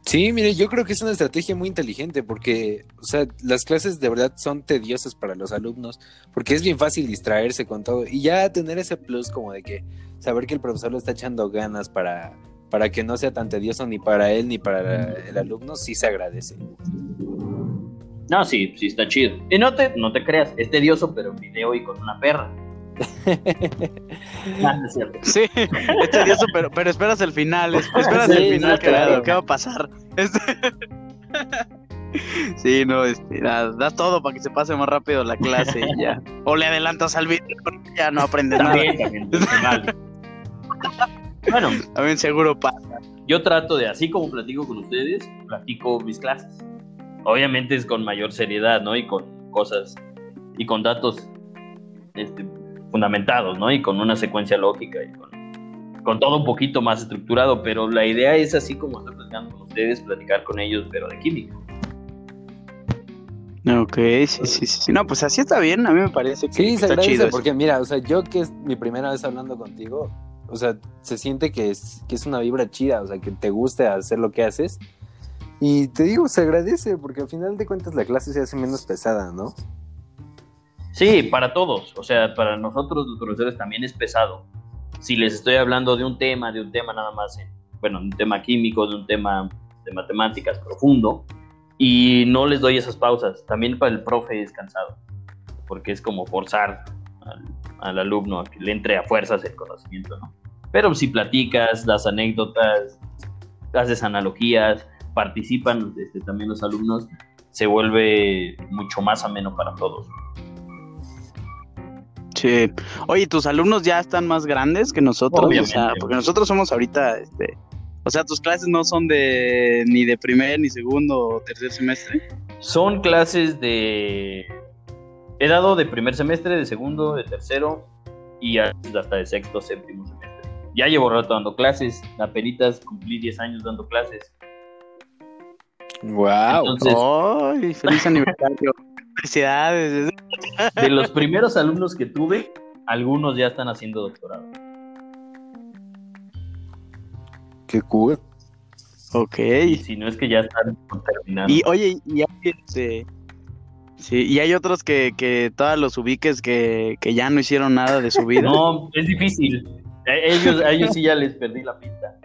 [SPEAKER 1] Sí, mire, yo creo que es una estrategia muy inteligente porque, o sea, las clases de verdad son tediosas para los alumnos porque es bien fácil distraerse con todo y ya tener ese plus como de que saber que el profesor le está echando ganas para, para que no sea tan tedioso ni para él ni para el alumno, sí se agradece.
[SPEAKER 3] No, sí, sí está chido. Y no te, no te creas, es tedioso, pero video y con una perra. Ah, no es cierto.
[SPEAKER 2] Sí, es tedioso, pero, pero esperas el final, es- esperas
[SPEAKER 1] Sí,
[SPEAKER 2] el final,
[SPEAKER 1] claro.
[SPEAKER 2] ¿qué va a pasar? Este- Sí, no, este, das, das todo para que se pase más rápido la clase y ya. O le adelantas al video, porque ya no aprendes nada.
[SPEAKER 3] También, también, personal. Bueno,
[SPEAKER 2] También seguro pasa.
[SPEAKER 3] yo trato de, así como platico con ustedes, platico mis clases. Obviamente es con mayor seriedad, ¿no? Y con cosas, y con datos este, fundamentados, ¿no? Y con una secuencia lógica y con, con todo un poquito más estructurado, pero la idea es así como estoy platicando con ustedes, platicar con ellos, pero de química.
[SPEAKER 2] Ok, sí, sí, sí. No, pues así está bien, a mí me parece que
[SPEAKER 1] Sí, se
[SPEAKER 2] está chido. eso.
[SPEAKER 1] porque mira, o sea, yo que es mi primera vez hablando contigo, o sea, se siente que es, que es una vibra chida, o sea, que te guste hacer lo que haces. Y te digo, se agradece porque al final de cuentas la clase se hace menos pesada, ¿no?
[SPEAKER 3] Sí, para todos, o sea, para nosotros los profesores también es pesado, si les estoy hablando de un tema, de un tema nada más, bueno, un tema químico, de un tema de matemáticas profundo, y no les doy esas pausas. También para el profe es cansado, porque es como forzar al, alumno a que le entre a fuerzas el conocimiento, ¿no? Pero si platicas, das anécdotas, haces analogías, participan este, también los alumnos, se vuelve mucho más ameno para todos.
[SPEAKER 2] Sí. Oye, ¿tus alumnos ya están más grandes que nosotros? O sea, porque nosotros somos ahorita, este, o sea, tus clases no son de ni de primer, ni segundo o tercer semestre.
[SPEAKER 3] Son clases de... He dado de primer semestre, de segundo, de tercero y hasta de sexto, séptimo semestre. Ya llevo rato dando clases, apenitas cumplí 10 años dando clases.
[SPEAKER 2] ¡Wow! ¡Ay, feliz aniversario! Felicidades.
[SPEAKER 3] De los primeros alumnos que tuve, algunos ya están haciendo doctorado.
[SPEAKER 1] Qué cool.
[SPEAKER 2] Ok.
[SPEAKER 3] Y si no es que ya están terminando.
[SPEAKER 2] Y oye, y hay, este, sí, y hay otros que, que todos los ubiques que, que ya no hicieron nada de su vida.
[SPEAKER 3] No, es difícil. Ellos, a ellos sí ya les perdí la pista.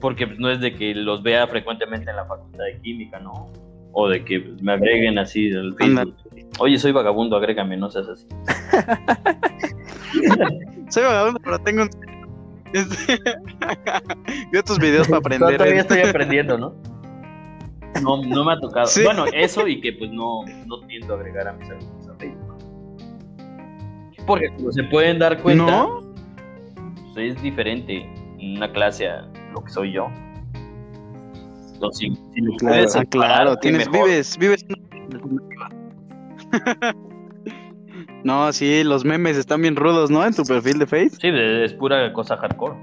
[SPEAKER 3] Porque pues, no es de que los vea frecuentemente en la facultad de química, ¿no? O de que me agreguen así del Facebook. Oye, soy vagabundo, agrégame, no seas así.
[SPEAKER 2] soy vagabundo, pero tengo un... Veo tus videos para aprender.
[SPEAKER 3] Todavía estoy aprendiendo, ¿no? No, no me ha tocado. Bueno, eso y que pues no, no tiendo a agregar a mis amigos a Facebook. Porque como se pueden dar cuenta, ¿No? Pues, es diferente una clase a lo que soy yo.
[SPEAKER 2] Entonces, si, claro, ah, claro, tienes, vives, vives. no, sí, los memes están bien rudos, ¿no? En tu perfil de Facebook.
[SPEAKER 3] Sí, es pura cosa hardcore.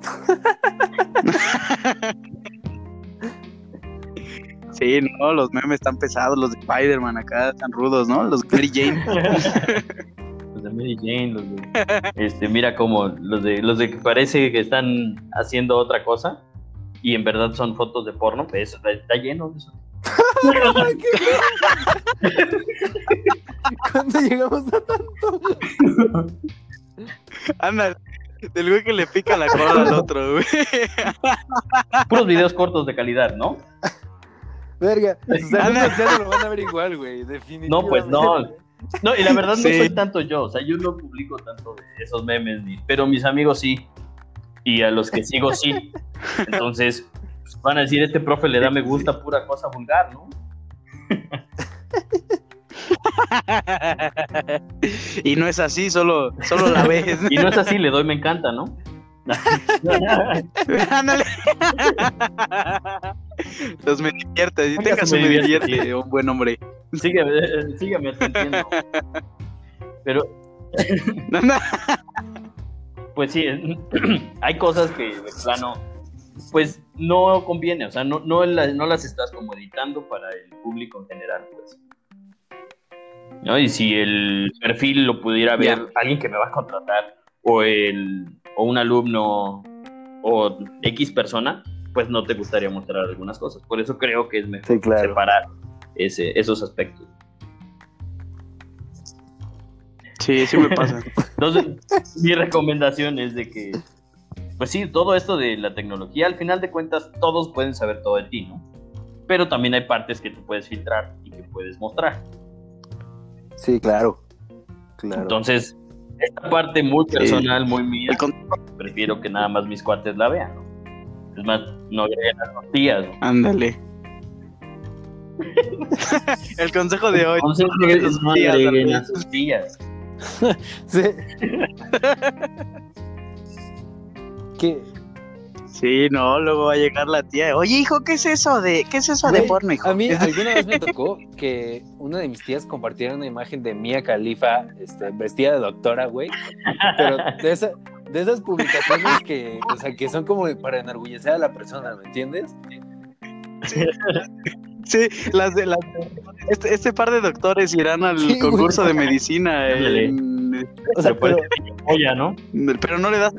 [SPEAKER 2] sí, no, los memes están pesados, los de Spider-Man acá están rudos, ¿no? Los Mary Jane.
[SPEAKER 3] los de Mary Jane, los de, este, mira como los de los de que parece que están haciendo otra cosa y en verdad son fotos de porno, pues está, lleno de eso.
[SPEAKER 1] ¿Cuándo llegamos a tanto?
[SPEAKER 2] Anda, del güey que le pica la cola al otro, güey.
[SPEAKER 3] Puros videos cortos de calidad, ¿no?
[SPEAKER 1] Verga, sus ya no lo van a ver igual, güey, definitivamente.
[SPEAKER 3] No, pues no. No, y la verdad no soy tanto yo, o sea, yo no publico tanto de esos memes, pero mis amigos sí y a los que sigo sí. Entonces, pues, van a decir, este profe le da me gusta pura cosa vulgar, ¿no?
[SPEAKER 2] y no es así, solo, solo la ves.
[SPEAKER 3] y no es así, le doy me encanta, ¿no?
[SPEAKER 2] Ándale. Los me divierte, tengas un me divierte, un buen hombre.
[SPEAKER 3] Sígueme, sígueme atendiendo. Pero pues sí, hay cosas que de plano, pues no conviene, o sea, no, no, no las estás como editando para el público en general, pues. ¿No? Y si el perfil lo pudiera ver alguien que me va a contratar, o, el, o un alumno, o X persona, pues no te gustaría mostrar algunas cosas. Por eso creo que es mejor separar ese, esos aspectos.
[SPEAKER 2] Sí, sí me pasa.
[SPEAKER 3] Entonces, mi recomendación es de que, pues sí, todo esto de la tecnología, al final de cuentas, todos pueden saber todo de ti, ¿no? Pero también hay partes que tú puedes filtrar y que puedes mostrar.
[SPEAKER 1] Sí, claro. claro.
[SPEAKER 3] Entonces, esta parte muy personal, muy mía, prefiero que nada más mis cuates la vean, ¿no? Es más, no agreguen las tortillas. ¿no?
[SPEAKER 2] Ándale. El consejo de hoy.
[SPEAKER 3] El consejo de hoy es no agreguen las.
[SPEAKER 1] sí. ¿Qué?
[SPEAKER 2] Sí, no, luego va a llegar la tía. Oye, hijo, ¿qué es eso de qué es eso de porno, hijo?
[SPEAKER 1] A mí alguna vez me tocó que una de mis tías compartiera una imagen de Mia Khalifa este, vestida de doctora, güey. Pero de, esa, de esas publicaciones que, o sea, que son como para enorgullecer a la persona, ¿me entiendes?
[SPEAKER 2] Sí, las de las este, este, par de doctores irán al concurso de medicina.
[SPEAKER 3] o sea, pero, ¿no?
[SPEAKER 2] Pero no le das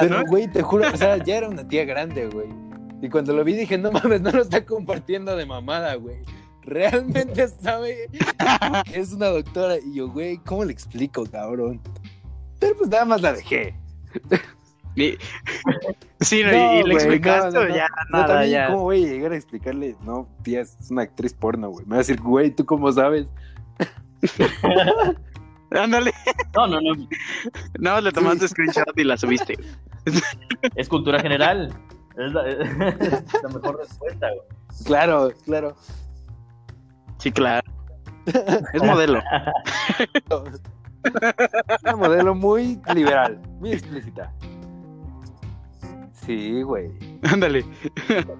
[SPEAKER 1] Pero, güey, te juro, o sea, ya era una tía grande, güey. Y cuando lo vi dije, no mames, no lo está compartiendo de mamada, güey. Realmente sabe que es una doctora. Y yo, güey, ¿cómo le explico, cabrón? Pero pues nada más la dejé.
[SPEAKER 2] Y- sí, no, y, y le explicaste,
[SPEAKER 1] no,
[SPEAKER 2] ya,
[SPEAKER 1] No,
[SPEAKER 2] nada,
[SPEAKER 1] también,
[SPEAKER 2] ya.
[SPEAKER 1] ¿Cómo voy a llegar a explicarle? No, tía, es una actriz porno, güey. Me va a decir, güey, ¿tú cómo sabes?
[SPEAKER 2] Ándale,
[SPEAKER 3] No, no, no.
[SPEAKER 2] no, le tomaste screenshot y la subiste.
[SPEAKER 3] Es cultura general. Es la, es la mejor respuesta, güey.
[SPEAKER 1] Claro, claro.
[SPEAKER 2] Sí, claro. Es modelo.
[SPEAKER 1] Una modelo muy liberal, muy explícita. Sí, güey.
[SPEAKER 2] Ándale.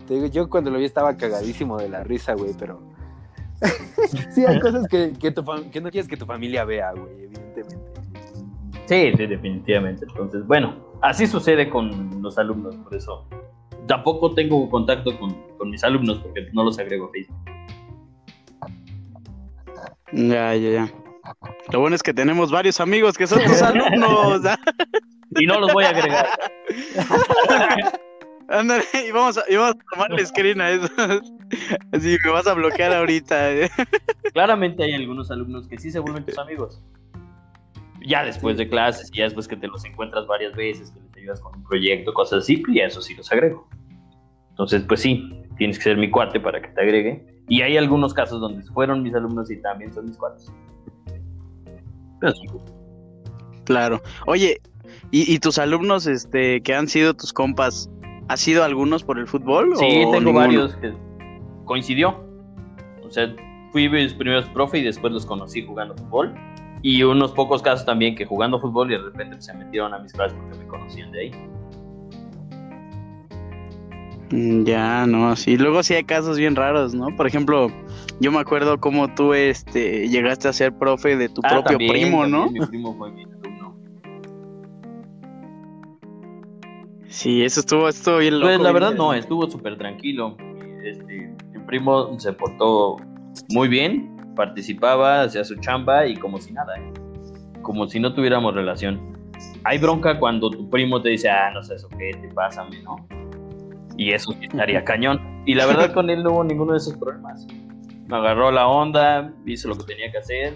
[SPEAKER 1] Te digo, yo cuando lo vi estaba cagadísimo de la risa, güey, pero. sí, hay cosas que, que, tu fam- que no quieres que tu familia vea, güey, evidentemente.
[SPEAKER 3] Sí, sí, definitivamente. Entonces, bueno, así sucede con los alumnos, por eso. Tampoco tengo contacto con, con mis alumnos porque no los agrego a Facebook.
[SPEAKER 2] Ya, ya, ya. Lo bueno es que tenemos varios amigos que son tus alumnos.
[SPEAKER 3] Y no los voy a agregar.
[SPEAKER 2] Ándale, y vamos a, y vamos a tomarle screen a eso. Así me vas a bloquear ahorita. ¿eh?
[SPEAKER 3] Claramente hay algunos alumnos que sí se vuelven tus amigos. Ya después de clases, ya después que te los encuentras varias veces, que les ayudas con un proyecto, cosas así, y a eso sí los agrego. Entonces, pues sí, tienes que ser mi cuate para que te agregue. Y hay algunos casos donde fueron mis alumnos y también son mis cuates. Pero sí,
[SPEAKER 2] Claro. Oye, ¿y, y tus alumnos este, que han sido tus compas, ¿ha sido algunos por el fútbol?
[SPEAKER 3] Sí,
[SPEAKER 2] o
[SPEAKER 3] tengo
[SPEAKER 2] ninguno?
[SPEAKER 3] varios que coincidió. O sea, fui mis primeros profe y después los conocí jugando fútbol. Y unos pocos casos también que jugando fútbol y de repente se metieron a mis clases porque me conocían de ahí.
[SPEAKER 2] Mm, Ya, no, sí. Luego sí hay casos bien raros, ¿no? Por ejemplo, yo me acuerdo cómo tú este, llegaste a ser profe de tu
[SPEAKER 3] Ah,
[SPEAKER 2] propio
[SPEAKER 3] también,
[SPEAKER 2] primo, ¿no?
[SPEAKER 3] Mi primo fue mi
[SPEAKER 2] Sí, eso estuvo, estuvo bien loco.
[SPEAKER 3] Pues la
[SPEAKER 2] bien
[SPEAKER 3] verdad no, estuvo súper tranquilo. Este, mi primo se portó muy bien, participaba, hacía su chamba y como si nada, ¿eh? como si no tuviéramos relación. Hay bronca cuando tu primo te dice, ah, no sé eso qué, te pásame, ¿no? Y eso sí estaría cañón. Y la verdad con él no hubo ninguno de esos problemas. Me agarró la onda, hizo lo que tenía que hacer,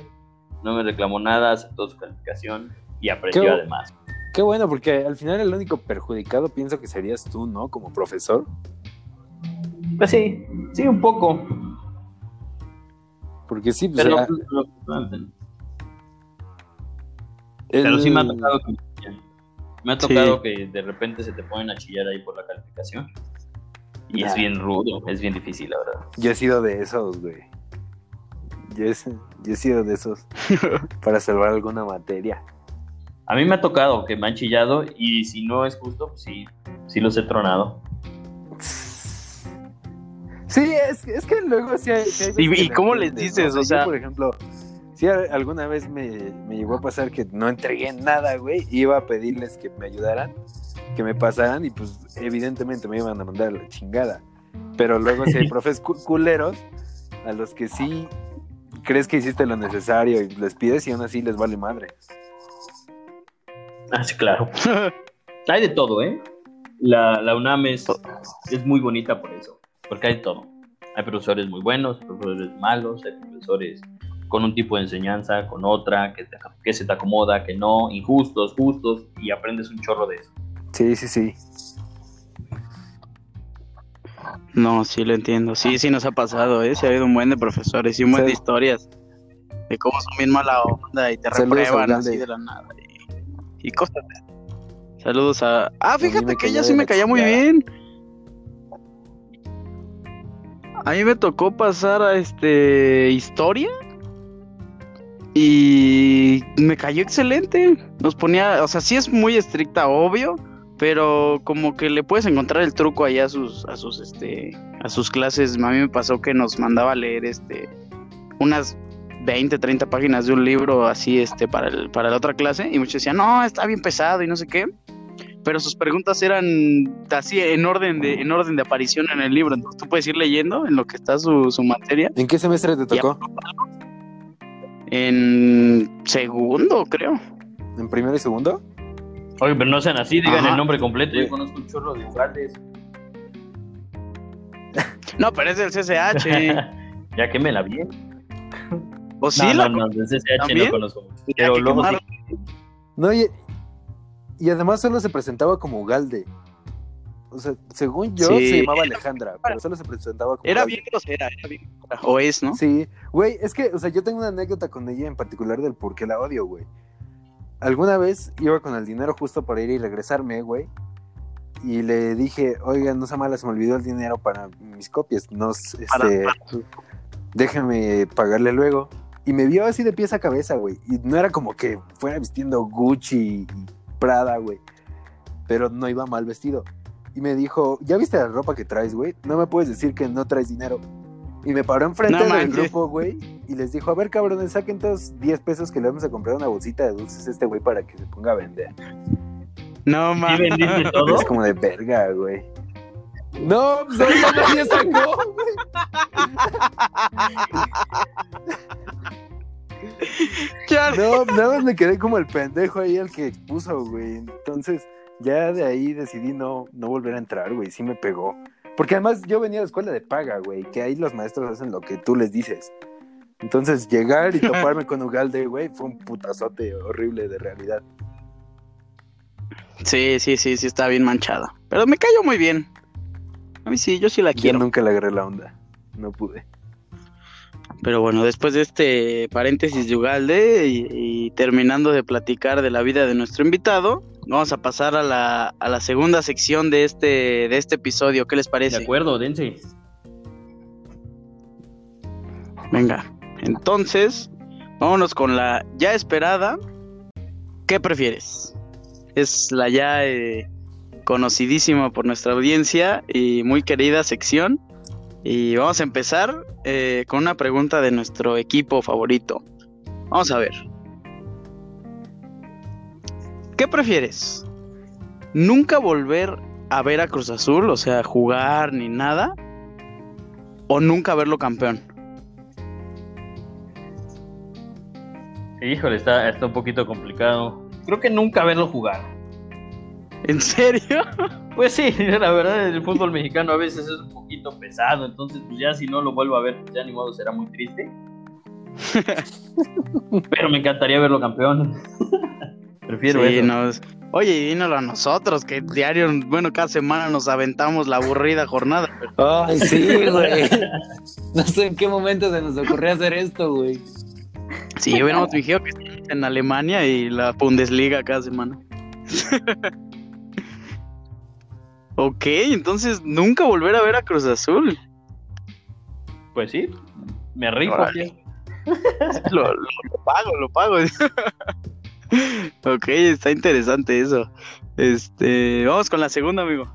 [SPEAKER 3] no me reclamó nada, aceptó su calificación y aprendió
[SPEAKER 1] Qué-
[SPEAKER 3] además.
[SPEAKER 1] Qué bueno, porque al final el único perjudicado pienso que serías tú, ¿no? Como profesor.
[SPEAKER 3] Pues sí, sí, un poco.
[SPEAKER 1] Porque sí, pues,
[SPEAKER 3] Pero, pero
[SPEAKER 1] el-
[SPEAKER 3] sí me ha tocado que me ha
[SPEAKER 2] Sí.
[SPEAKER 3] tocado que de repente se te ponen a chillar ahí por la calificación. Y es
[SPEAKER 1] Ah.
[SPEAKER 3] bien rudo, es bien difícil, la verdad.
[SPEAKER 1] Yo he sido de esos, güey. Yo he, yo he sido de esos para salvar alguna materia.
[SPEAKER 3] A mí me ha tocado que me han chillado y si no es justo, pues sí, sí los he tronado.
[SPEAKER 1] Sí, es, es que luego sí hay, sí hay
[SPEAKER 2] ¿Y- y cómo les dices?
[SPEAKER 1] ¿no?
[SPEAKER 2] O sea-
[SPEAKER 1] yo, por ejemplo, si alguna vez me, me llegó a pasar que no entregué nada, güey, iba a pedirles que me ayudaran, que me pasaran y pues evidentemente me iban a mandar a la chingada. Pero luego si hay profes cu- culeros a los que sí crees que hiciste lo necesario y les pides y aún así les vale madre.
[SPEAKER 3] Ah, sí, claro. Hay de todo, ¿eh? La, la UNAM es, es muy bonita por eso, porque hay de todo. Hay profesores muy buenos, profesores malos, hay profesores con un tipo de enseñanza, con otra, que, te- que se te acomoda, que no, injustos, justos, y aprendes un chorro de eso.
[SPEAKER 1] Sí, sí, sí.
[SPEAKER 2] No, sí lo entiendo. Sí, sí nos ha pasado, ¿eh? Sí ha habido un buen de profesores y un buen
[SPEAKER 1] Sí.
[SPEAKER 2] de historias. De cómo son bien mala onda y te
[SPEAKER 1] Saludos
[SPEAKER 2] reprueban así de la nada. Y, y cosas. Saludos a... Ah, fíjate que ella sí me caía muy bien. A mí me tocó pasar a este historia y me cayó excelente. Nos ponía, o sea, sí es muy estricta, obvio, pero como que le puedes encontrar el truco ahí a sus, a sus, este, a sus clases. A mí me pasó que nos mandaba a leer, este, unas 20, 30 páginas de un libro así, este, para el, para la otra clase y muchos decían, no, está bien pesado y no sé qué. Pero sus preguntas eran así en orden de, en orden de aparición en el libro. Entonces tú puedes ir leyendo en lo que está su, su materia.
[SPEAKER 1] ¿En qué semestre te tocó?
[SPEAKER 2] En segundo, creo.
[SPEAKER 1] ¿En primero y segundo?
[SPEAKER 3] Oye, pero no sean así, digan
[SPEAKER 2] Ajá.
[SPEAKER 3] el nombre completo. Yo conozco un chorro de.
[SPEAKER 2] No, pero es del CCH.
[SPEAKER 3] ya que me la vi.
[SPEAKER 2] ¿O sí?
[SPEAKER 3] no,
[SPEAKER 2] la-
[SPEAKER 3] no, no,
[SPEAKER 2] ¿También?
[SPEAKER 3] no conozco Pero luego sí.
[SPEAKER 1] No, y, Y además solo se presentaba como Ugalde. O sea, según yo,
[SPEAKER 2] Sí.
[SPEAKER 1] se llamaba Alejandra, pero solo se presentaba como
[SPEAKER 2] Era
[SPEAKER 1] Ugalde.
[SPEAKER 2] bien grosera, era bien grosera. O es, ¿no?
[SPEAKER 1] Sí, güey, es que, o sea, yo tengo una anécdota con ella en particular del por qué la odio, güey. Alguna vez iba con el dinero justo para ir y regresarme, güey. Y le dije, oiga, no sea mala, se me olvidó el dinero para mis copias. No, este,
[SPEAKER 2] Para-
[SPEAKER 1] déjame pagarle luego. Y me vio así de pies a cabeza, güey. Y no era como que fuera vistiendo Gucci y Prada, güey. Pero no iba mal vestido. Y me dijo, ¿ya viste la ropa que traes, güey? No me puedes decir que no traes dinero. Y me paró enfrente
[SPEAKER 2] No
[SPEAKER 1] del
[SPEAKER 2] manches.
[SPEAKER 1] grupo, güey. Y les dijo, a ver, cabrones, saquen todos 10 pesos que le vamos a comprar una bolsita de dulces a este güey para que se ponga a vender.
[SPEAKER 2] No,
[SPEAKER 3] ¿Sí
[SPEAKER 2] mames.
[SPEAKER 3] vendiste todo?
[SPEAKER 1] Es como de verga, güey. No, no, no, nadie sacó, güey. No, nada más me quedé como el pendejo ahí el que expuso, güey. Entonces, ya de ahí decidí no, no volver a entrar, güey. Sí me pegó. Porque además yo venía a la escuela de paga, güey, que ahí los maestros hacen lo que tú les dices. Entonces, llegar y toparme con Ugalde, güey, fue un putazote horrible de realidad.
[SPEAKER 2] Sí, sí, sí, sí, está bien manchada. Pero me cayó muy bien. A mí sí, yo sí la
[SPEAKER 1] Yo
[SPEAKER 2] quiero.
[SPEAKER 1] nunca le agarré la onda. No pude.
[SPEAKER 2] Pero bueno, después de este paréntesis de Ugalde y, y terminando de platicar de la vida de nuestro invitado, vamos a pasar a la, a la segunda sección de este, de este episodio. ¿Qué les
[SPEAKER 3] De
[SPEAKER 2] parece?
[SPEAKER 3] acuerdo, dense.
[SPEAKER 2] Venga, entonces, vámonos con la ya esperada. ¿Qué prefieres? Es la ya eh, conocidísima por nuestra audiencia y muy querida sección. Y vamos a empezar eh, con una pregunta de nuestro equipo favorito. Vamos a ver. ¿Qué prefieres? ¿Nunca volver a ver a Cruz Azul? O sea, jugar ni nada. ¿O nunca verlo campeón?
[SPEAKER 3] Híjole, está, está un poquito complicado. Creo que nunca verlo jugar.
[SPEAKER 2] ¿En serio?
[SPEAKER 3] Pues sí, la verdad, el fútbol mexicano a veces es un poquito pesado, entonces pues ya si no lo vuelvo a ver, pues ya ni modo será muy triste. Pero me encantaría verlo campeón. Prefiero
[SPEAKER 2] Sí,
[SPEAKER 3] eso.
[SPEAKER 2] nos- Oye, y dínoslo a nosotros, que diario, bueno, cada semana nos aventamos la aburrida jornada. pero-
[SPEAKER 4] Ay, sí, güey. No sé en qué momento se nos ocurrió hacer esto, güey.
[SPEAKER 2] Sí, hubiéramos fingido que estamos en Alemania y la Bundesliga cada semana. Ok, entonces nunca volver a ver a Cruz Azul.
[SPEAKER 3] Pues sí, me rifo.
[SPEAKER 2] Órale. Lo, lo- lo pago, lo pago. ok, está interesante eso. Este, vamos con la segunda, amigo.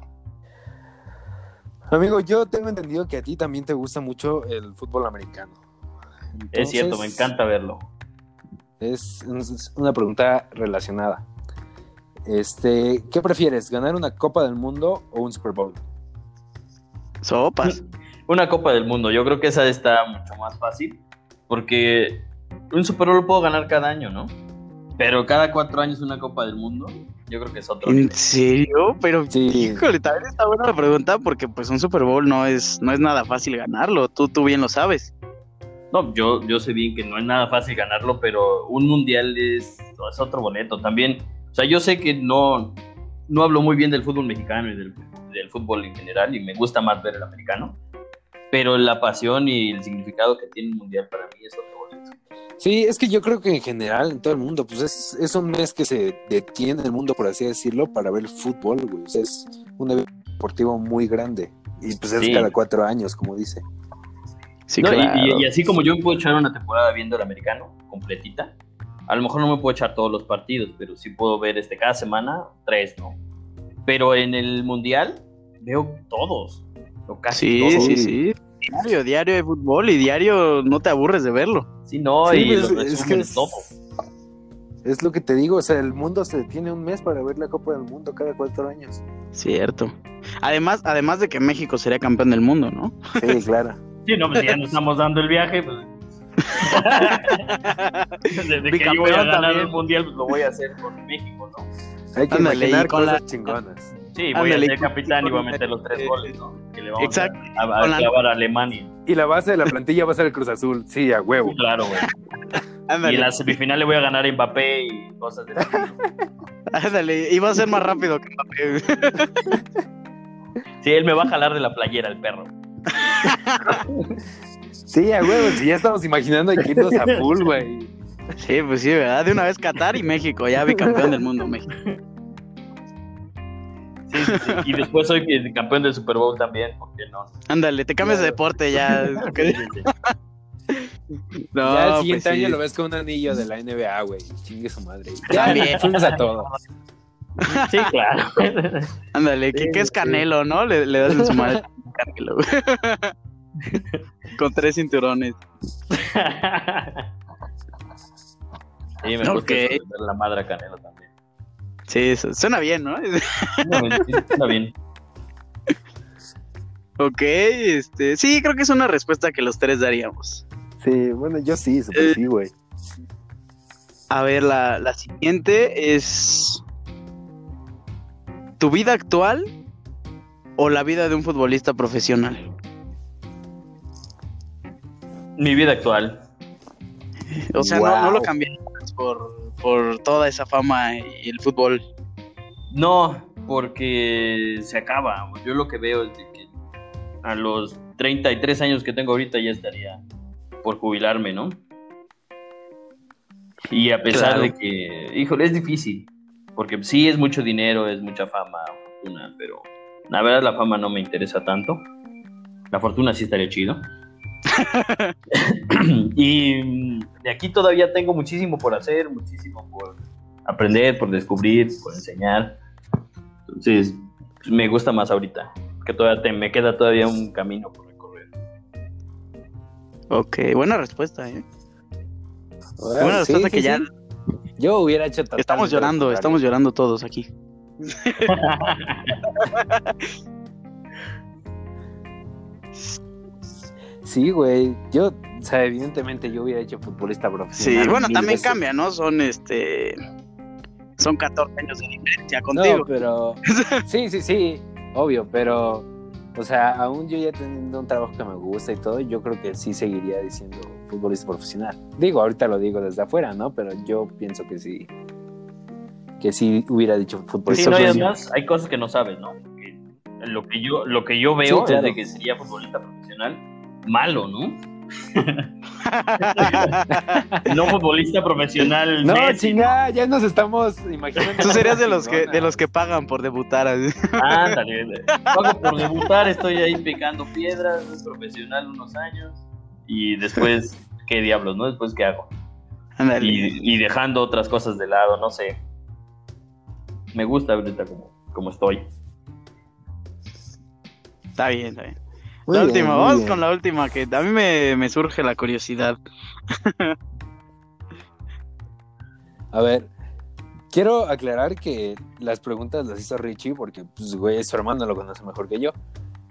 [SPEAKER 1] Amigo, yo tengo entendido que a ti también te gusta mucho el fútbol americano.
[SPEAKER 3] Es cierto, me encanta verlo.
[SPEAKER 1] Es una pregunta relacionada. Este, ¿qué prefieres, ganar una Copa del Mundo o un Super Bowl?
[SPEAKER 2] Sopas.
[SPEAKER 3] Una Copa del Mundo, yo creo que esa está mucho más fácil, porque un Super Bowl lo puedo ganar cada año, ¿no? Pero cada cuatro años una Copa del Mundo, yo creo que es otro.
[SPEAKER 2] ¿En
[SPEAKER 3] nivel.
[SPEAKER 2] serio? Pero,
[SPEAKER 1] Sí.
[SPEAKER 2] híjole, también está buena la pregunta porque pues un Super Bowl no es, no es nada fácil ganarlo, tú, tú bien lo sabes.
[SPEAKER 3] No, yo, yo sé bien que no es nada fácil ganarlo, pero un mundial es, es otro boleto. También, o sea, yo sé que no, no hablo muy bien del fútbol mexicano y del, del fútbol en general, y me gusta más ver el americano, pero la pasión y el significado que tiene un mundial para mí es otro boleto.
[SPEAKER 1] Sí, es que yo creo que en general, en todo el mundo, pues es, es un mes que se detiene el mundo, por así decirlo, para ver fútbol, güey. O sea, es un evento deportivo muy grande. Y pues es
[SPEAKER 3] Sí.
[SPEAKER 1] cada cuatro años, como dice.
[SPEAKER 2] Sí,
[SPEAKER 3] No, y-
[SPEAKER 2] claro.
[SPEAKER 3] y, y así como yo puedo echar una temporada viendo el americano completita, a lo mejor no me puedo echar todos los partidos, pero sí puedo ver este cada semana tres, ¿no? Pero en el mundial veo todos, o casi
[SPEAKER 2] Sí,
[SPEAKER 3] todos.
[SPEAKER 2] sí, sí. Diario, diario de fútbol y diario no te aburres de verlo.
[SPEAKER 3] Sí, no,
[SPEAKER 1] Sí,
[SPEAKER 3] y
[SPEAKER 1] pues,
[SPEAKER 3] los
[SPEAKER 1] es que es-
[SPEAKER 3] todo.
[SPEAKER 1] Es lo que te digo, o sea, el mundo se detiene un mes para ver la Copa del Mundo cada cuatro años.
[SPEAKER 2] Cierto. Además, además de que México sería campeón del mundo, ¿no?
[SPEAKER 1] Sí, claro.
[SPEAKER 3] Sí, no, pues si ya nos estamos dando el viaje, pues. Desde que yo voy a ganar
[SPEAKER 2] también.
[SPEAKER 3] el mundial, pues lo voy a hacer con México, ¿no?
[SPEAKER 1] Hay que
[SPEAKER 2] Ándale,
[SPEAKER 1] imaginar
[SPEAKER 2] y con
[SPEAKER 1] cosas
[SPEAKER 2] la-
[SPEAKER 1] chingonas.
[SPEAKER 3] Sí, voy
[SPEAKER 2] Ándale,
[SPEAKER 3] a
[SPEAKER 2] y
[SPEAKER 3] ser capitán y voy a meter los tres
[SPEAKER 2] eh,
[SPEAKER 3] goles, ¿no? Que le vamos
[SPEAKER 2] exacto.
[SPEAKER 3] a, a, a
[SPEAKER 2] Con la-
[SPEAKER 3] clavar a Alemania.
[SPEAKER 1] Y la base de la plantilla va a ser el Cruz Azul. Sí, a huevo.
[SPEAKER 3] Claro, güey. Y en la semifinal le voy a ganar a Mbappé y cosas de.
[SPEAKER 2] Ándale, iba a ser más rápido que Mbappé.
[SPEAKER 3] Sí, él me va a jalar de la playera, el perro.
[SPEAKER 1] Sí, a huevo, si ya estamos imaginando hay que irnos a full, güey.
[SPEAKER 2] Sí, pues sí, ¿verdad? De una vez Qatar y México, ya bicampeón del mundo México.
[SPEAKER 3] Sí, sí, sí. Y después soy el campeón del Super Bowl también, ¿por qué no?
[SPEAKER 2] Ándale, te cambias de deporte ya. No,
[SPEAKER 1] ya el
[SPEAKER 2] pues
[SPEAKER 1] siguiente
[SPEAKER 2] sí.
[SPEAKER 1] año lo ves con un anillo de la NBA, güey. Chingue su madre. Ya,
[SPEAKER 2] También.
[SPEAKER 1] fuimos a todo.
[SPEAKER 3] Sí, claro.
[SPEAKER 2] Ándale, que,
[SPEAKER 1] Sí,
[SPEAKER 2] que es
[SPEAKER 1] sí.
[SPEAKER 2] Canelo, ¿no? Le, le das en su madre. Canelo. Con tres cinturones.
[SPEAKER 3] Sí, me gusta
[SPEAKER 2] Ok.
[SPEAKER 3] eso de dar la madre a Canelo también.
[SPEAKER 2] Sí, su- suena bien, ¿no?
[SPEAKER 3] No, sí, está bien.
[SPEAKER 2] ok, este. Sí, creo que es una respuesta que los tres daríamos.
[SPEAKER 1] Sí, bueno, yo sí,
[SPEAKER 2] Eh,
[SPEAKER 1] super sí, güey.
[SPEAKER 2] A ver, la, la siguiente es. ¿Tu vida actual o la vida de un futbolista profesional?
[SPEAKER 3] Mi vida actual.
[SPEAKER 2] O sea, no, no lo cambiarías por, por toda esa fama y el fútbol.
[SPEAKER 3] No, porque se acaba. Yo lo que veo es de que a los 33 años que tengo ahorita ya estaría por jubilarme, ¿no? Y a pesar
[SPEAKER 2] Claro.
[SPEAKER 3] de que, híjole, es difícil, porque sí es mucho dinero, es mucha fama, fortuna, pero la verdad la fama no me interesa tanto. La fortuna sí estaría chido. y mm, de aquí todavía tengo muchísimo por hacer, muchísimo por aprender, por descubrir, por enseñar. Entonces, pues, me gusta más ahorita, que todavía te- me queda todavía un camino por recorrer.
[SPEAKER 2] Ok, buena respuesta, ¿eh?
[SPEAKER 1] Ahora,
[SPEAKER 2] Buena
[SPEAKER 1] sí,
[SPEAKER 2] respuesta
[SPEAKER 1] sí,
[SPEAKER 2] que ya
[SPEAKER 1] sí. Yo hubiera hecho
[SPEAKER 2] estamos
[SPEAKER 1] lo
[SPEAKER 2] llorando, estamos llorando todos aquí.
[SPEAKER 1] Sí, güey. Yo, o sea, evidentemente yo hubiera hecho futbolista
[SPEAKER 2] Sí,
[SPEAKER 1] profesional.
[SPEAKER 2] bueno,
[SPEAKER 1] mil
[SPEAKER 2] también
[SPEAKER 1] veces.
[SPEAKER 2] cambia, ¿no? Son este. Son 14 años de diferencia
[SPEAKER 1] No,
[SPEAKER 2] contigo.
[SPEAKER 1] pero. Sí, sí, sí. Obvio, pero. O sea, aún yo ya teniendo un trabajo que me gusta y todo, yo creo que sí seguiría diciendo futbolista profesional. Digo, ahorita lo digo desde afuera, ¿no? Pero yo pienso que sí. Que sí hubiera dicho
[SPEAKER 3] Sí,
[SPEAKER 1] futbolista
[SPEAKER 3] no, y
[SPEAKER 1] profesional.
[SPEAKER 3] además hay cosas que no sabes, ¿no? Porque lo que yo, lo que yo
[SPEAKER 1] Sí,
[SPEAKER 3] veo
[SPEAKER 1] claro.
[SPEAKER 3] es de que sería futbolista profesional malo, ¿no? No futbolista profesional.
[SPEAKER 1] No,
[SPEAKER 3] Messi,
[SPEAKER 1] chinga, ya nos estamos imaginando.
[SPEAKER 2] Tú serías de los que de los que pagan por debutar. así.
[SPEAKER 3] Ándale, pago por debutar, estoy ahí picando piedras, soy profesional unos años y después, ¿qué diablos, no? Después, ¿qué hago?
[SPEAKER 2] Ándale.
[SPEAKER 3] Y, y dejando otras cosas de lado, no sé. Me gusta ahorita como, como estoy.
[SPEAKER 2] Está bien, está bien.
[SPEAKER 1] Muy
[SPEAKER 2] la
[SPEAKER 1] bien,
[SPEAKER 2] última, vamos
[SPEAKER 1] bien.
[SPEAKER 2] con la última, que a mí me, me surge la curiosidad.
[SPEAKER 1] A ver, quiero aclarar que las preguntas las hizo Richie porque, pues, güey, su hermano lo conoce mejor que yo.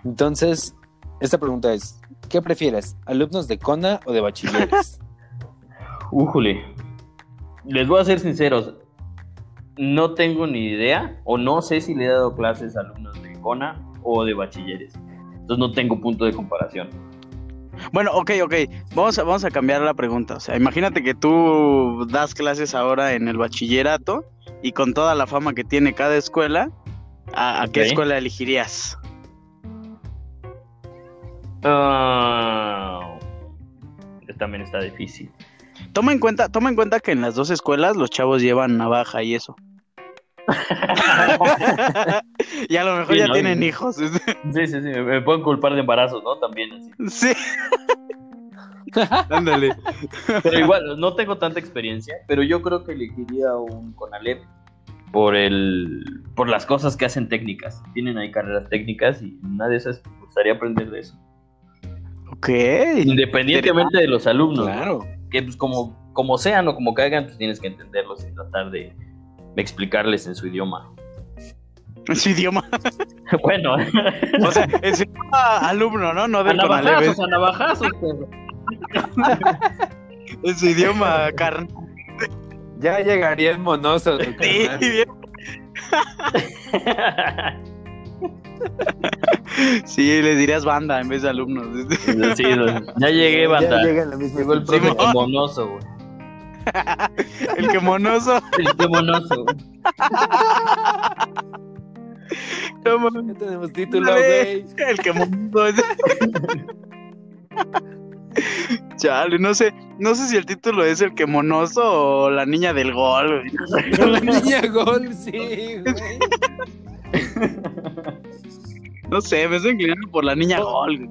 [SPEAKER 1] Entonces, esta pregunta es, ¿qué prefieres? ¿Alumnos de CONA o de bachilleres?
[SPEAKER 3] Újule. Les voy a ser sinceros. No tengo ni idea, o no sé si le he dado clases a alumnos de CONA o de bachilleres. Entonces no tengo punto de comparación.
[SPEAKER 2] Bueno, ok, ok. Vamos a, vamos a cambiar la pregunta. O sea, imagínate que tú das clases ahora en el bachillerato y con toda la fama que tiene cada escuela, ¿a, a qué escuela elegirías?
[SPEAKER 3] Ah, también está difícil.
[SPEAKER 2] Toma en cuenta, toma en cuenta que en las dos escuelas los chavos llevan navaja y eso. y a lo mejor
[SPEAKER 3] Sí,
[SPEAKER 2] ya
[SPEAKER 3] ¿no?
[SPEAKER 2] tienen hijos.
[SPEAKER 3] Sí, sí, sí. Me pueden culpar de embarazos, ¿no? También así.
[SPEAKER 2] sí. Ándale.
[SPEAKER 3] Pero igual, no tengo tanta experiencia, pero yo creo que elegiría un Conalep por el por las cosas que hacen técnicas. Tienen ahí carreras técnicas y una de esas me gustaría aprender de eso.
[SPEAKER 2] Ok.
[SPEAKER 3] Independientemente de los alumnos. ¿no?
[SPEAKER 1] claro.
[SPEAKER 3] Que pues como, como sean o como caigan, pues tienes que entenderlos y tratar de explicarles en su idioma.
[SPEAKER 2] En su idioma.
[SPEAKER 3] bueno,
[SPEAKER 2] O sea, en su idioma alumno, ¿no? No
[SPEAKER 3] a
[SPEAKER 2] del Conalep.
[SPEAKER 3] navajazos, a navajazos. perro.
[SPEAKER 2] En su idioma carnal.
[SPEAKER 1] Ya llegaría el monoso. tu
[SPEAKER 2] Sí,
[SPEAKER 1] carnal.
[SPEAKER 2] bien. Sí, les dirías banda en vez de alumnos.
[SPEAKER 3] Sí, ya llegué, banda.
[SPEAKER 1] Ya llega la misma
[SPEAKER 3] el profe monoso, güey.
[SPEAKER 2] El que monoso.
[SPEAKER 3] El que monoso.
[SPEAKER 2] No.
[SPEAKER 4] Ya tenemos título, güey.
[SPEAKER 2] El que monoso. Chale, no sé, no sé si el título es el que monoso o la niña del gol. güey.
[SPEAKER 4] La niña gol, sí, güey.
[SPEAKER 2] No sé, me estoy inclinando por la niña gol. güey.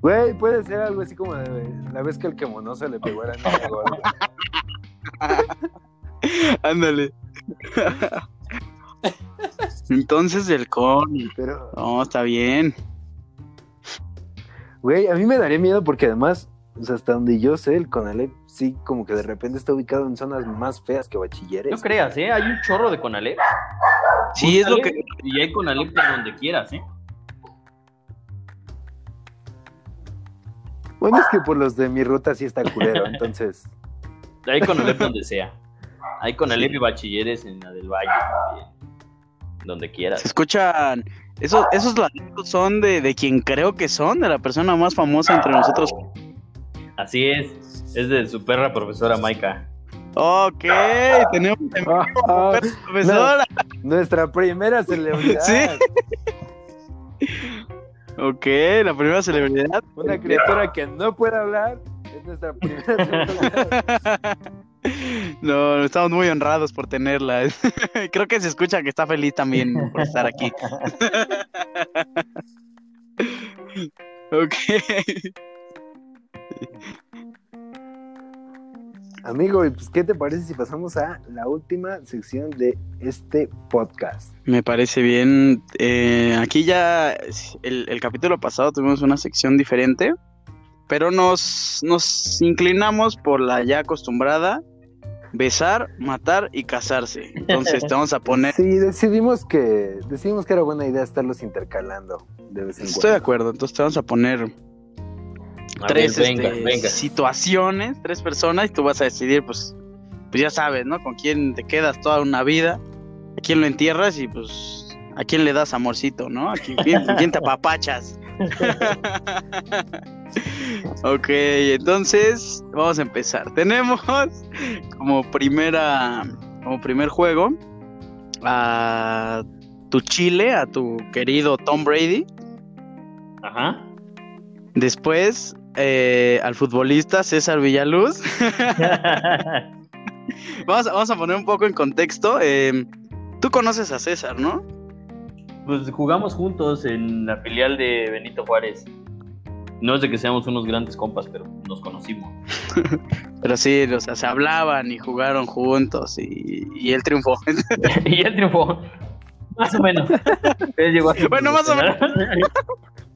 [SPEAKER 1] Güey, puede ser algo así como de la vez que el que monoso le pegó a la niña.
[SPEAKER 2] Ándale. Entonces el con.
[SPEAKER 1] Pero,
[SPEAKER 2] No, está bien.
[SPEAKER 1] güey, a mí me daría miedo porque además, o sea, hasta donde yo sé, el Conalep sí como que de repente está ubicado en zonas más feas que bachilleres.
[SPEAKER 3] No creas, ¿eh? Hay un chorro de Conalep.
[SPEAKER 2] Sí, es lo que.
[SPEAKER 3] Y hay Conalep por donde quieras, ¿eh?
[SPEAKER 1] Bueno, es que por los de mi ruta sí está culero, entonces.
[SPEAKER 3] Hay Conalep donde sea. Hay Conalep y bachilleres en la del Valle también. Donde quieras.
[SPEAKER 2] Se escuchan. Esos, esos ladridos son de, de quien creo que son, de la persona más famosa entre nosotros.
[SPEAKER 3] Así es. Es de su perra profesora Maika.
[SPEAKER 2] Ok, tenemos en vivo
[SPEAKER 1] Ah,
[SPEAKER 2] profesora.
[SPEAKER 1] nuestra primera celebridad.
[SPEAKER 2] Sí. Ok, la primera celebridad.
[SPEAKER 1] Una criatura que no puede hablar es nuestra primera celebridad.
[SPEAKER 2] No, estamos muy honrados por tenerla. Creo que se escucha que está feliz también por estar aquí. Ok.
[SPEAKER 1] Amigo, ¿y pues qué te parece si pasamos a la última sección de este podcast?
[SPEAKER 2] Me parece bien. Eh, aquí ya el, el capítulo pasado tuvimos una sección diferente, pero nos, nos inclinamos por la ya acostumbrada besar, matar y casarse. Entonces te vamos a poner...
[SPEAKER 1] Sí, decidimos que decidimos que era buena idea estarlos intercalando de vez en
[SPEAKER 2] Estoy de
[SPEAKER 1] cuando.
[SPEAKER 2] acuerdo, entonces te vamos a poner tres
[SPEAKER 3] ver, venga,
[SPEAKER 2] este,
[SPEAKER 3] venga.
[SPEAKER 2] situaciones, tres personas y tú vas a decidir, pues, pues ya sabes, ¿no? Con quién te quedas toda una vida, a quién lo entierras y pues a quién le das amorcito, ¿no? A quién, quién- a quién te apapachas. ok, entonces vamos a empezar. Tenemos como primera, como primer juego a tu Chile, a tu querido Tom Brady.
[SPEAKER 3] Ajá.
[SPEAKER 2] Después eh, al futbolista César Villaluz. vamos, a, vamos a poner un poco en contexto. eh, Tú conoces a César, ¿no?
[SPEAKER 3] pues jugamos juntos en la filial de Benito Juárez. No es de que seamos unos grandes compas, pero nos conocimos.
[SPEAKER 2] Pero sí, o sea, se hablaban y jugaron juntos y, y él triunfó.
[SPEAKER 3] y él triunfó. Más o menos. Él llegó a ser
[SPEAKER 2] Bueno, más o
[SPEAKER 3] profesional.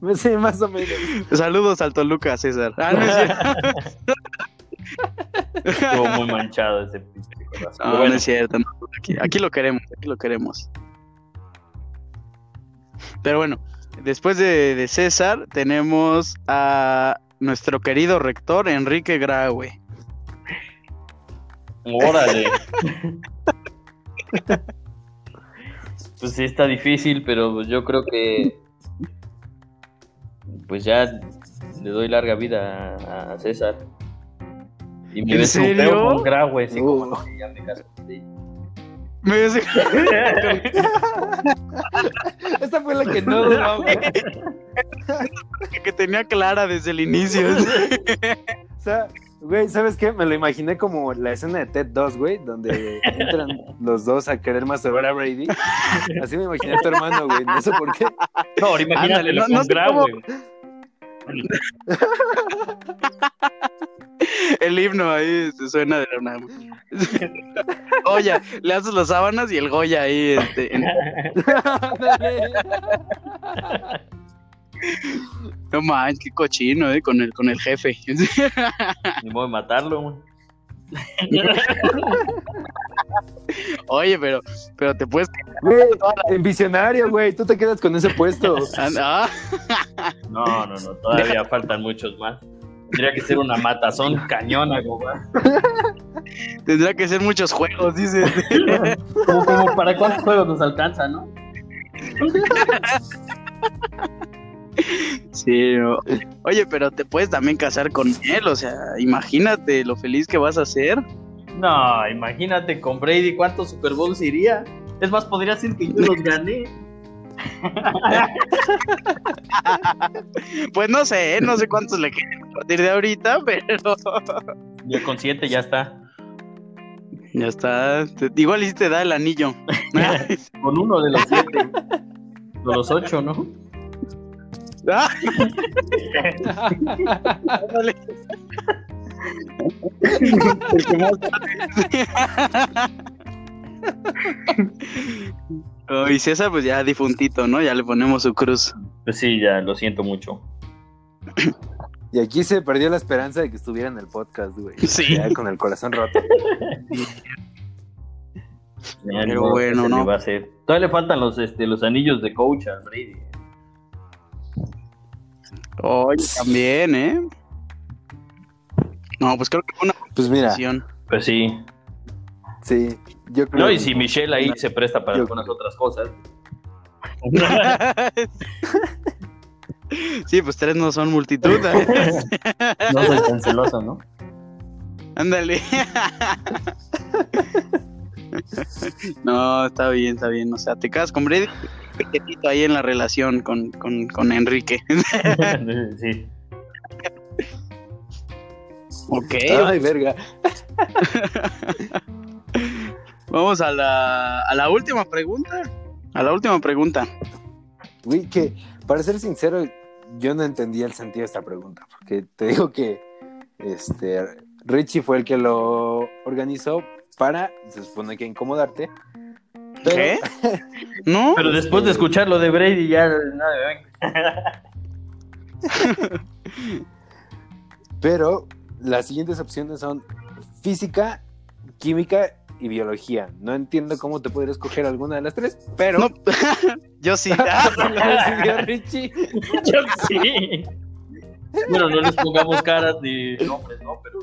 [SPEAKER 1] Sí, más o menos.
[SPEAKER 2] Saludos al Toluca, César. Ah, no es cierto.
[SPEAKER 3] Estuvo muy manchado ese pinche corazón.
[SPEAKER 2] No,
[SPEAKER 3] bueno,
[SPEAKER 2] no es cierto. no, aquí, aquí lo queremos, aquí lo queremos. Pero bueno, después de, de César tenemos a nuestro querido rector Enrique Graue.
[SPEAKER 3] órale. pues sí está difícil, pero pues yo creo que pues ya le doy larga vida a, a César. Y me
[SPEAKER 2] ¿En
[SPEAKER 3] desupeo
[SPEAKER 2] serio?
[SPEAKER 3] con Graue, sí, como
[SPEAKER 1] Uh.
[SPEAKER 3] no, que ya me caso.
[SPEAKER 2] Me dice-
[SPEAKER 4] Esta fue la que no duró, güey.
[SPEAKER 2] que tenía clara desde el inicio.
[SPEAKER 1] O sea, güey, ¿sabes qué? Me lo imaginé como la escena de Ted 2, güey, donde entran los dos a querer masturbar a Brady. Así me imaginé a tu hermano, güey. No sé por qué.
[SPEAKER 3] No, ahora imagínate
[SPEAKER 2] Ándale, no- no sé
[SPEAKER 3] Graue.
[SPEAKER 2] El himno ahí se suena de la UNAM. Goya, le haces las sábanas y el Goya ahí. Este, en- No manches, qué cochino, eh, con el, con el jefe.
[SPEAKER 3] Ni modo de matarlo. güey.
[SPEAKER 2] Oye, pero, pero te puedes.
[SPEAKER 1] Güey, en visionario, güey. Tú te quedas con ese puesto.
[SPEAKER 2] Ah,
[SPEAKER 3] No, no, no, todavía faltan muchos más. Tendría que ser una matazón cañona, güey.
[SPEAKER 2] tendrá que ser muchos juegos, dices.
[SPEAKER 3] Como, como para cuántos juegos nos alcanza, ¿no?
[SPEAKER 2] Sí, o- oye, pero te puedes también casar con él, o sea, imagínate lo feliz que vas a ser.
[SPEAKER 3] No, imagínate con Brady cuántos Super Bowls iría. Es más, podría ser que yo los gané.
[SPEAKER 2] Pues no sé, ¿eh? no sé cuántos le quedan a partir de ahorita, pero
[SPEAKER 3] Ya con siete ya está.
[SPEAKER 2] ya está. Igual y te da el anillo.
[SPEAKER 3] Con uno de los siete. De los ocho, ¿no?
[SPEAKER 2] El que más Oh, y César, pues ya difuntito, ¿no? Ya le ponemos su cruz.
[SPEAKER 3] Pues sí, ya lo siento mucho.
[SPEAKER 1] Y aquí se perdió la esperanza de que estuviera en el podcast, güey.
[SPEAKER 2] Sí.
[SPEAKER 1] Ya con el corazón roto.
[SPEAKER 2] Pero
[SPEAKER 3] ni modo, ¿qué
[SPEAKER 2] bueno,
[SPEAKER 3] se le
[SPEAKER 2] ¿no?
[SPEAKER 3] va a hacer? Todavía le faltan los, este, los anillos de coach al Brady.
[SPEAKER 2] Oye, también, ¿eh? No, pues creo que fue una
[SPEAKER 1] Pues mira,
[SPEAKER 2] decisión.
[SPEAKER 3] Pues sí.
[SPEAKER 1] sí, yo creo
[SPEAKER 3] No, y
[SPEAKER 1] que-
[SPEAKER 3] si Michelle ahí se presta para
[SPEAKER 1] Yo-
[SPEAKER 3] algunas otras cosas.
[SPEAKER 2] sí, pues tres no son multitud. ¿eh?
[SPEAKER 3] No soy tan celoso, ¿no?
[SPEAKER 2] Ándale. No, está bien, está bien. O sea, te casas con Brady, quietito ahí en la relación con, con, con Enrique.
[SPEAKER 3] sí.
[SPEAKER 2] ok.
[SPEAKER 1] Ay, verga.
[SPEAKER 2] Vamos a la, a la última pregunta. A la última pregunta.
[SPEAKER 1] Güey, que para ser sincero, yo no entendía el sentido de esta pregunta, porque te digo que este Richie fue el que lo organizó para, se supone que incomodarte. Pero,
[SPEAKER 2] ¿Qué? ¿No?
[SPEAKER 3] Pero después de escuchar lo de Brady, ya nada,
[SPEAKER 1] pero las siguientes opciones son física, química y biología. No entiendo cómo te podrías escoger alguna de las tres, pero
[SPEAKER 2] No. Yo sí.
[SPEAKER 3] Yo sí. Bueno, no les pongamos caras ni nombres, ¿no? Pero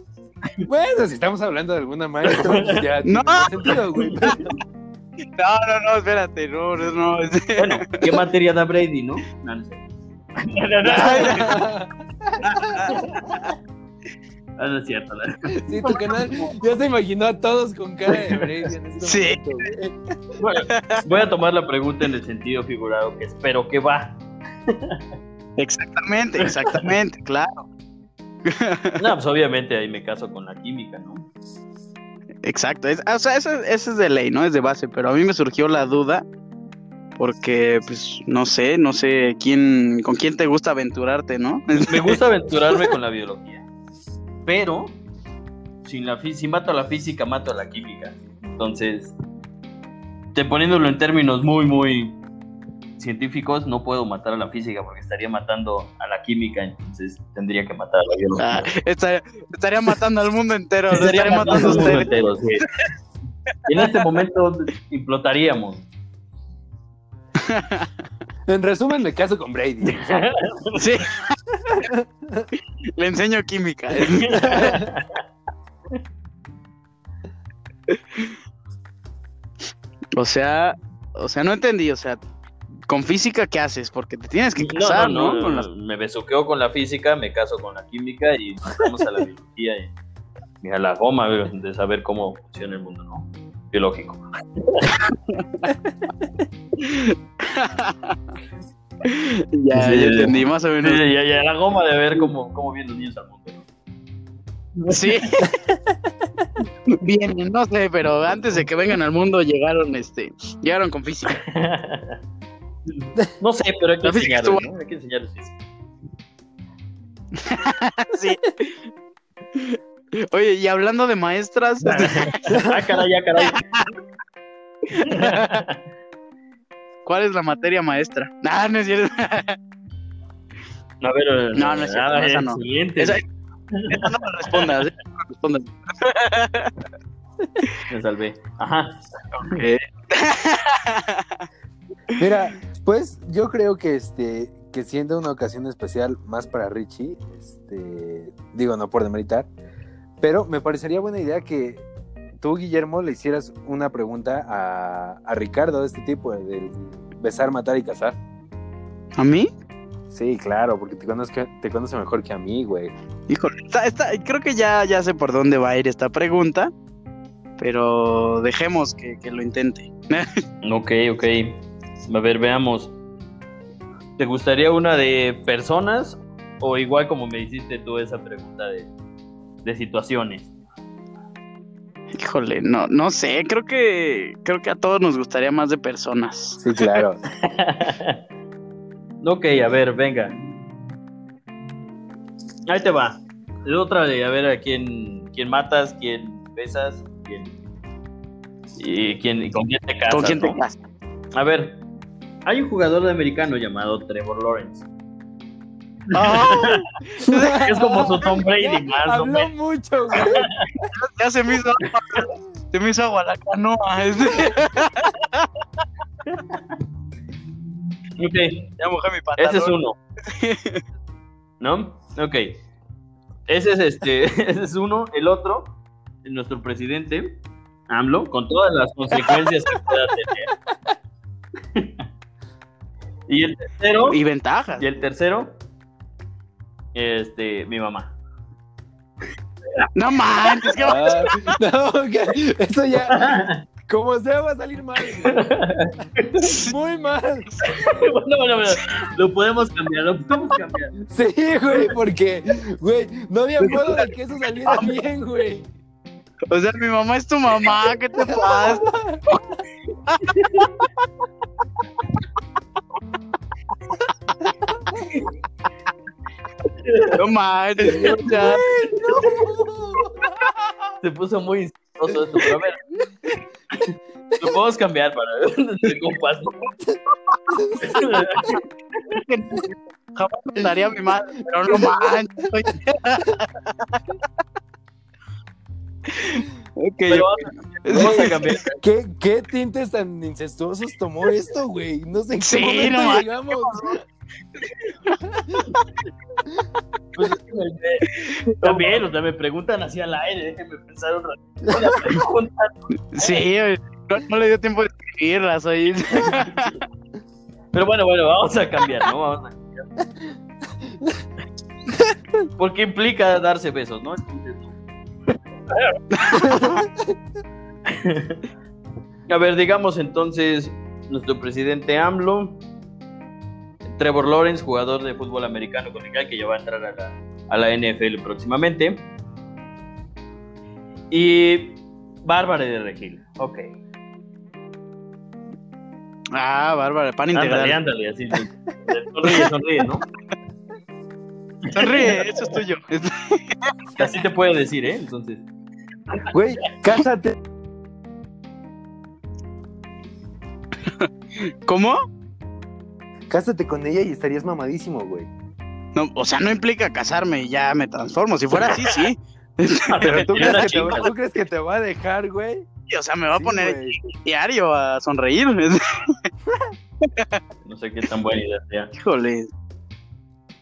[SPEAKER 1] Bueno, si estamos hablando de alguna maestra, ya
[SPEAKER 2] No.
[SPEAKER 1] tiene sentido, güey.
[SPEAKER 2] No, no, no, espérate, no, no, no.
[SPEAKER 3] bueno, ¿qué materia da Brady, no? No, no sé. Ah, no es cierto. la-
[SPEAKER 1] Sí, tu canal ya se imaginó a todos con cara de Brady en este
[SPEAKER 2] Sí.
[SPEAKER 1] momento.
[SPEAKER 3] Bueno, voy a tomar la pregunta en el sentido figurado que espero que va.
[SPEAKER 2] Exactamente, exactamente, claro.
[SPEAKER 3] No, pues obviamente ahí me caso con la química, ¿no?
[SPEAKER 2] Exacto. Es- o sea, eso, eso es de ley, ¿no? Es de base, pero a mí me surgió la duda porque, pues, no sé, no sé quién, con quién te gusta aventurarte, ¿no?
[SPEAKER 3] Me gusta aventurarme con la biología, pero sin la si mato a la física, mato a la química. Entonces, te poniéndolo en términos muy, muy científicos, no puedo matar a la física porque estaría matando a la química, entonces tendría que matar a la biología.
[SPEAKER 2] Ah, estaría, estaría matando al mundo entero,
[SPEAKER 3] Estaría
[SPEAKER 2] estaría matando a
[SPEAKER 3] al mundo entero, sí. En este momento implotaríamos.
[SPEAKER 1] En resumen, me caso con Brady.
[SPEAKER 2] Sí. Le enseño química. O sea, o sea, no entendí, o sea, con física qué haces, porque te tienes que casar, ¿no? Con las-
[SPEAKER 3] Me besuqueo con la física, me caso con la química y pasamos a la biología y, y a la goma de saber cómo funciona el mundo, ¿no? Biológico.
[SPEAKER 2] ya,
[SPEAKER 3] Sí.
[SPEAKER 2] ya entendí más o menos.
[SPEAKER 3] y- y a la goma de ver cómo, cómo vienen los niños al mundo. ¿no?
[SPEAKER 2] Sí. Bien, no sé, pero antes de que vengan al mundo llegaron, este, llegaron con física.
[SPEAKER 3] No sé, pero hay que
[SPEAKER 2] estuvo-
[SPEAKER 3] ¿no? Hay que enseñarles física.
[SPEAKER 2] Sí. Oye, y hablando de maestras,
[SPEAKER 3] ah, caray, ya, caray.
[SPEAKER 2] ¿cuál es la materia maestra? Ah, no es cierto.
[SPEAKER 3] A ver,
[SPEAKER 2] No, no es cierto,
[SPEAKER 3] ah,
[SPEAKER 2] esa no. Esa- Esa no me respondas, esa no me respondas.
[SPEAKER 3] Me salvé. Ajá.
[SPEAKER 2] Ok.
[SPEAKER 1] Mira, pues yo creo que este que siendo una ocasión especial más para Richie, este, digo no por demeritar, pero me parecería buena idea que tú Guillermo le hicieras una pregunta a, a Ricardo de este tipo del besar, matar y casar.
[SPEAKER 2] ¿A mí?
[SPEAKER 1] Sí, claro, porque te conoce mejor que a mí, güey.
[SPEAKER 2] Híjole, está- está- creo que ya, ya sé por dónde va a ir esta pregunta. pero dejemos que, que lo intente.
[SPEAKER 3] Ok, ok. A ver, veamos. ¿Te gustaría una de personas o igual como me hiciste tú esa pregunta de, de situaciones?
[SPEAKER 2] Híjole, no, no sé, creo que creo que a todos nos gustaría más de personas.
[SPEAKER 1] Sí, claro.
[SPEAKER 3] ok, a ver, venga. Ahí te va. Es otra de a ver a quién, quién matas, quién besas, quién y quién con quién te casas.
[SPEAKER 2] ¿Con quién te
[SPEAKER 3] ¿no?
[SPEAKER 2] casas?
[SPEAKER 3] A ver, hay un jugador de americano llamado Trevor Lawrence.
[SPEAKER 2] ¡Ah!
[SPEAKER 3] Es como su Tom Brady, más
[SPEAKER 1] Habló mucho, güey.
[SPEAKER 2] ya se me hizo se me hizo agua la canoa.
[SPEAKER 3] Ok,
[SPEAKER 2] ya mojé mi pantalón.
[SPEAKER 3] ese es uno. ¿No? Ok. Ese es este, ese es uno. El otro, nuestro presidente, AMLO, con todas las consecuencias que pueda tener. Y el tercero,
[SPEAKER 2] Y ventajas.
[SPEAKER 3] y el tercero, este, mi mamá.
[SPEAKER 2] No manches, que
[SPEAKER 1] Ah, no, que- eso ya, como sea, va a salir mal. güey. Muy mal.
[SPEAKER 3] bueno, bueno, bueno, lo podemos cambiar, lo podemos cambiar.
[SPEAKER 1] Sí, güey, porque, güey, no había modo de que eso saliera bien, güey.
[SPEAKER 2] O sea, mi mamá es tu mamá, ¿qué te pasa? No manches, ya.
[SPEAKER 3] Se puso muy insidioso esto, pero a ver. Lo podemos cambiar para de compas.
[SPEAKER 2] Jamás mataría a mi madre, pero no manches. oye. Ok,
[SPEAKER 3] Pero vamos a cambiar.
[SPEAKER 1] ¿Qué, ¿Qué tintes tan incestuosos tomó esto, güey? No sé en qué
[SPEAKER 2] Sí,
[SPEAKER 1] momento
[SPEAKER 2] no
[SPEAKER 1] llegamos.
[SPEAKER 3] Pues, también, o sea, me preguntan así al aire, déjenme pensar un pregunta,
[SPEAKER 2] sí, no, no le dio tiempo de escribirlas, oye.
[SPEAKER 3] Pero bueno, bueno, vamos a cambiar, ¿no? Vamos a cambiar. Porque implica darse besos, no. A ver, digamos entonces, nuestro presidente AMLO, Trevor Lawrence, jugador de fútbol americano colegial que ya va a entrar a la, a la NFL próximamente. Y Bárbara de Regil. Ok.
[SPEAKER 2] Ah, Bárbara, pan
[SPEAKER 3] Ándale,
[SPEAKER 2] integral.
[SPEAKER 3] ándale, así. Sonríe, sonríe, ¿no?
[SPEAKER 2] Sonríe, eso es tuyo.
[SPEAKER 3] Así te puede decir, ¿eh? Entonces.
[SPEAKER 1] Güey, cásate.
[SPEAKER 2] ¿Cómo?
[SPEAKER 1] Cásate con ella y estarías mamadísimo, güey.
[SPEAKER 2] No, o sea, no implica casarme y ya me transformo. Si fuera así, sí.
[SPEAKER 1] Pero ¿tú crees, que te, va- ¿tú crees que te va a dejar, güey?
[SPEAKER 2] O sea, me va a poner
[SPEAKER 1] güey.
[SPEAKER 2] diario a sonreír.
[SPEAKER 3] No sé qué tan buena idea sea.
[SPEAKER 2] Híjole.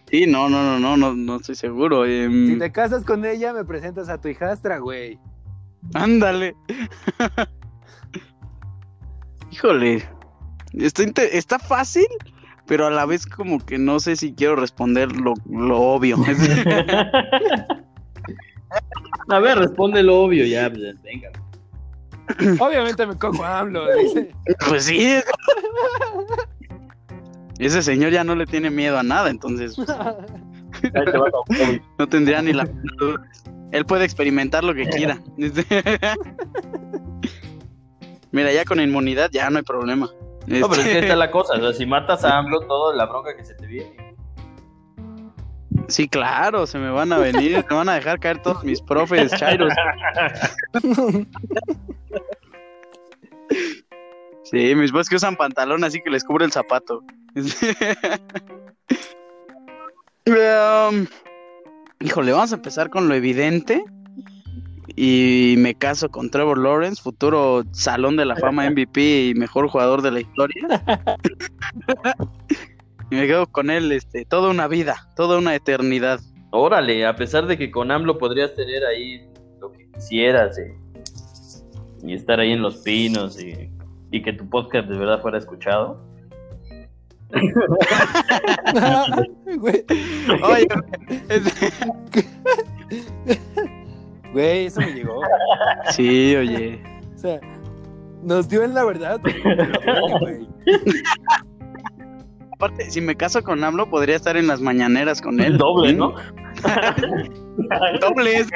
[SPEAKER 2] Sí, no, no, no, no, no, no estoy seguro. em,
[SPEAKER 1] Si te casas con ella, me presentas a tu hijastra, güey.
[SPEAKER 2] Ándale. Híjole. Está, está fácil, pero a la vez como que no sé si quiero responder lo, lo obvio.
[SPEAKER 3] A ver, responde lo obvio ya. pues, Venga.
[SPEAKER 1] Obviamente me cojo a AMLO, dice.
[SPEAKER 2] pues sí. Ese señor ya no le tiene miedo a nada, entonces pues, no tendría ni la. Él puede experimentar lo que quiera. Mira, ya con inmunidad ya no hay problema.
[SPEAKER 3] No, pero es que
[SPEAKER 2] Este,
[SPEAKER 3] esta es la cosa. O sea, si matas a AMLO, toda la bronca que se te viene.
[SPEAKER 2] Sí, claro, se me van a venir, me van a dejar caer todos mis profes, chairos. Sí, mis pues que usan pantalón así que les cubre el zapato. Um, híjole, vamos a empezar con lo evidente. Y me caso con Trevor Lawrence, futuro Salón de la Fama MVP y mejor jugador de la historia. y me quedo con él este, toda una vida, toda una eternidad.
[SPEAKER 3] Órale, a pesar de que con AMLO podrías tener ahí lo que quisieras eh, y estar ahí en los pinos y, y que tu podcast de verdad fuera escuchado.
[SPEAKER 2] Oye, es-
[SPEAKER 1] güey, eso me llegó.
[SPEAKER 2] sí, oye.
[SPEAKER 1] O sea, nos dio en la verdad. güey.
[SPEAKER 2] Aparte, si me caso con AMLO, podría estar en las mañaneras con él.
[SPEAKER 3] Doble, ¿no?
[SPEAKER 2] Dobles.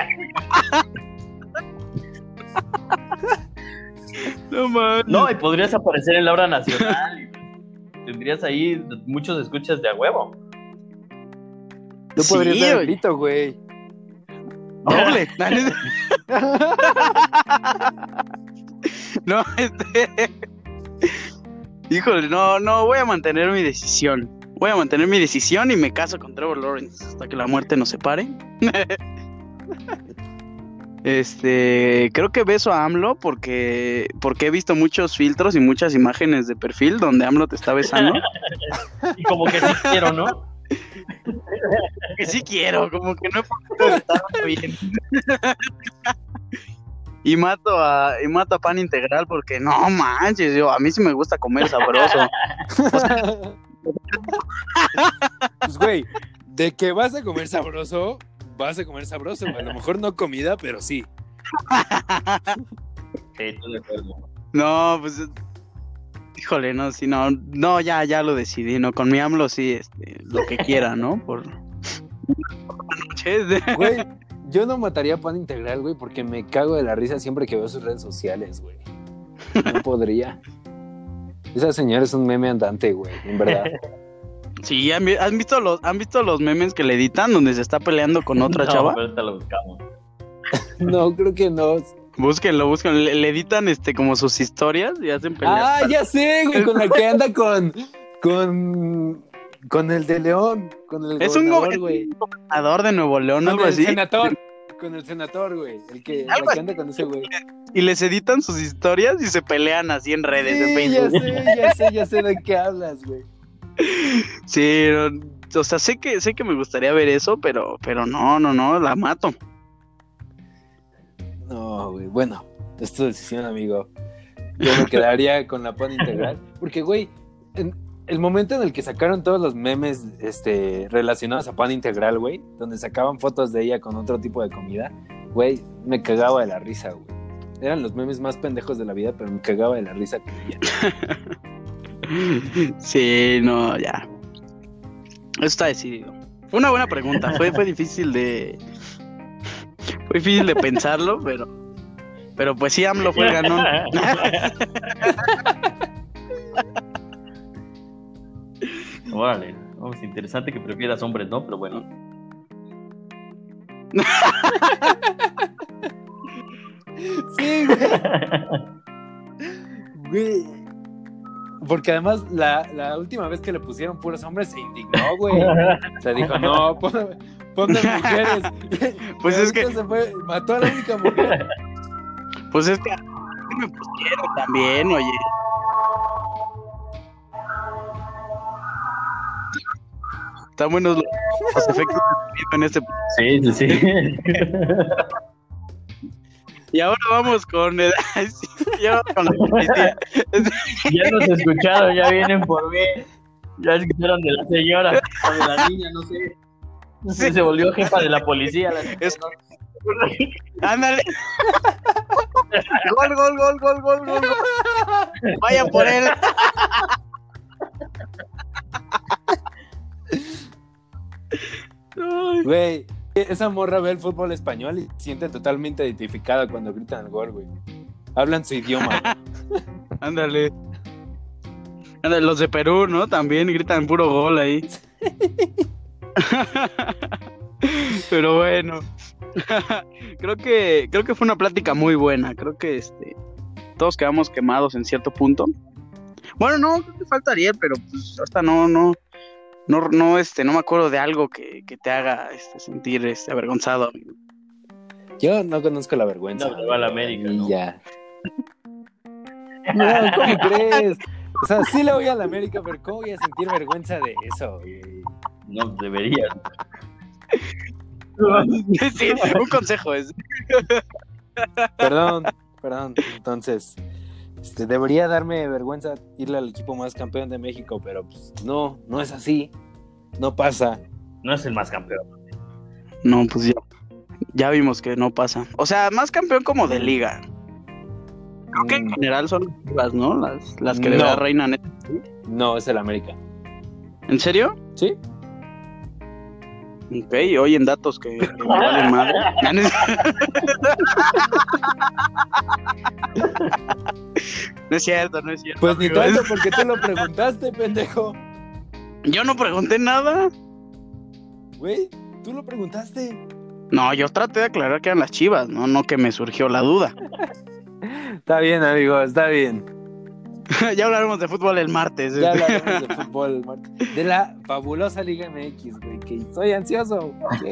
[SPEAKER 2] no mames.
[SPEAKER 3] No, y podrías aparecer en la hora nacional. y Tendrías ahí muchos escuchas de a huevo.
[SPEAKER 1] Tú podrías
[SPEAKER 2] Sí,
[SPEAKER 1] dar el grito, güey.
[SPEAKER 2] Doble. no, este. Híjole, no, no, voy a mantener mi decisión. Voy a mantener mi decisión y me caso con Trevor Lawrence hasta que la muerte nos separe. Este, creo que beso a AMLO porque, porque he visto muchos filtros y muchas imágenes de perfil donde AMLO te está besando.
[SPEAKER 3] Y como que sí quiero, ¿no?
[SPEAKER 2] Que sí quiero, como que no he podido estar bien. y mato a y mato a pan integral porque no manches, yo a mí sí me gusta comer sabroso.
[SPEAKER 1] Pues, güey, de que vas a comer sabroso, vas a comer sabroso. A lo mejor no comida, pero sí.
[SPEAKER 3] Sí, estoy de acuerdo.
[SPEAKER 2] No, pues híjole, no, sí, no, no, ya, ya lo decidí, no, con mi AMLO sí, este, lo que quiera, ¿no? Por noches.
[SPEAKER 1] Güey, yo no mataría a pan integral, güey, porque me cago de la risa siempre que veo sus redes sociales, güey. No podría. Esa señora es un meme andante, güey, en verdad.
[SPEAKER 2] Sí, ¿han, vi- han visto los, han visto los memes que le editan donde se está peleando con otra
[SPEAKER 3] No,
[SPEAKER 2] chava?
[SPEAKER 3] pero ahorita lo buscamos.
[SPEAKER 1] No, creo que no.
[SPEAKER 2] Búsquenlo, búsquenlo. Le, le editan este como sus historias y hacen peleas.
[SPEAKER 1] Ah, ya sé, güey, con la que anda con. con. con el de León. Con el
[SPEAKER 2] Es un
[SPEAKER 1] gobernador,
[SPEAKER 2] go-
[SPEAKER 1] güey.
[SPEAKER 2] gobernador de Nuevo León,
[SPEAKER 1] Con
[SPEAKER 2] algo
[SPEAKER 1] el
[SPEAKER 2] así.
[SPEAKER 1] senador. Con el senador, güey. El que, anda con ese güey.
[SPEAKER 2] Y les editan sus historias y se pelean así en redes, en
[SPEAKER 1] Sí, ya
[SPEAKER 2] Facebook.
[SPEAKER 1] sé, ya sé, ya sé de qué hablas, güey.
[SPEAKER 2] Sí, o sea, sé que, sé que me gustaría ver eso, pero, pero no, no, no, la mato.
[SPEAKER 1] Güey. Bueno, es tu decisión, amigo. Yo me quedaría con la pan integral. Porque, güey, en el momento en el que sacaron todos los memes este, relacionados a pan integral, güey, donde sacaban fotos de ella con otro tipo de comida, güey, me cagaba de la risa, güey. Eran los memes más pendejos de la vida, pero me cagaba de la risa con ella.
[SPEAKER 2] Sí, no, ya. Eso está decidido. Fue una buena pregunta. Fue, fue difícil de. Fue difícil de pensarlo, pero. Pero pues sí, AMLO fue el ganón.
[SPEAKER 3] Órale, vamos, interesante que prefieras hombres, ¿no? Pero bueno.
[SPEAKER 1] Sí, güey. Güey. Porque además la, la última vez que le pusieron puros hombres se indignó, güey. O sea, dijo, no, pon- ponme mujeres.
[SPEAKER 2] Pues es que-
[SPEAKER 1] se fue, mató a la única mujer.
[SPEAKER 2] Pues es que. ¿qué me pusieron también, oye. Están buenos los, los efectos en este.
[SPEAKER 3] Sí, sí, sí.
[SPEAKER 2] Y ahora vamos con. el- ya con la policía.
[SPEAKER 3] ya nos escucharon, ya vienen por mí. Ya escucharon de la señora o de la niña, no sé.
[SPEAKER 2] Sí.
[SPEAKER 3] Se volvió jefa de la policía. La
[SPEAKER 2] Es- Ándale. Gol, gol, gol, gol, gol, gol, gol. Vayan por él.
[SPEAKER 1] Güey, esa morra ve el fútbol español y se siente totalmente identificada cuando gritan el gol, güey. Hablan su idioma.
[SPEAKER 2] Ándale. Ándale, los de Perú, ¿no? También gritan puro gol ahí. Pero bueno. creo que creo que fue una plática muy buena. Creo que este todos quedamos quemados en cierto punto. Bueno, no, creo que falta Ariel, pero pues hasta no no no no este no me acuerdo de algo que, que te haga este, sentir este avergonzado. amigo.
[SPEAKER 1] Yo no conozco la vergüenza.
[SPEAKER 3] No, va a la América,
[SPEAKER 1] Y
[SPEAKER 3] ¿no?
[SPEAKER 1] ya. No, ¿cómo crees? O sea, sí le voy a la América, pero ¿cómo voy a sentir vergüenza de eso?
[SPEAKER 3] No, debería.
[SPEAKER 2] sí, un consejo es.
[SPEAKER 1] Perdón, perdón. Entonces, este, debería darme vergüenza irle al equipo más campeón de México, pero pues no, no es así. No pasa.
[SPEAKER 3] No es el más campeón.
[SPEAKER 2] No, pues ya. Ya vimos que no pasa. O sea, más campeón como de liga. Creo que en
[SPEAKER 1] Mm,
[SPEAKER 2] general son las ¿no? Las, las que de
[SPEAKER 1] No.
[SPEAKER 2] verdad reinan.
[SPEAKER 1] No, es el América.
[SPEAKER 2] ¿En serio?
[SPEAKER 1] ¿Sí?
[SPEAKER 2] Ok, oyen datos que, que me valen madre. No es- cierto, no es cierto.
[SPEAKER 1] Pues ni tanto porque tú lo preguntaste, pendejo.
[SPEAKER 2] Yo no pregunté nada.
[SPEAKER 1] Güey, tú lo preguntaste.
[SPEAKER 2] No, yo traté de aclarar que eran las chivas, no, no que me surgió la duda.
[SPEAKER 1] Está bien, amigo, está bien.
[SPEAKER 2] ya hablaremos de fútbol el martes.
[SPEAKER 1] Ya hablaremos de fútbol, Marta. De la fabulosa Liga MX, güey, que estoy ansioso. Ok.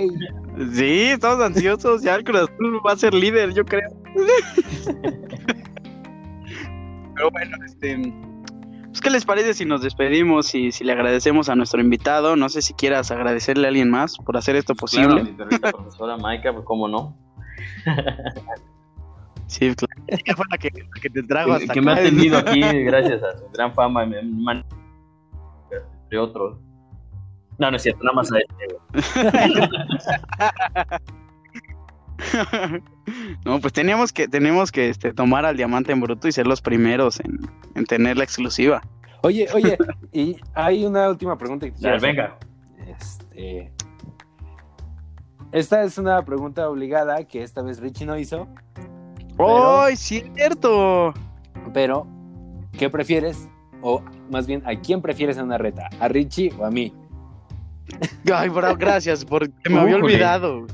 [SPEAKER 2] Sí, estamos ansiosos. Ya el Cruz Azul va a ser líder, yo creo. Pero bueno, este. Pues, ¿qué les parece si nos despedimos y si le agradecemos a nuestro invitado? No sé si quieras agradecerle a alguien más por hacer esto posible.
[SPEAKER 3] Claro, mi profesora Maika, pues cómo no.
[SPEAKER 2] Sí, claro. Ella fue la que, la que te trajo hasta
[SPEAKER 3] que me ha atendido aquí gracias a su gran fama, entre otros. No, no es cierto, nada más a este.
[SPEAKER 2] no, pues teníamos que, tenemos que este, tomar al diamante en bruto y ser los primeros en, en tener la exclusiva.
[SPEAKER 1] Oye, oye, y hay una última pregunta que te
[SPEAKER 3] venga.
[SPEAKER 1] Este. Esta es una pregunta obligada que esta vez Richie no hizo,
[SPEAKER 2] ¡Ay, cierto!
[SPEAKER 1] pero ¿qué prefieres? O más bien, ¿a quién prefieres en una reta? ¿A Richie o a mí?
[SPEAKER 2] Ay, bro, gracias, porque me había olvidado.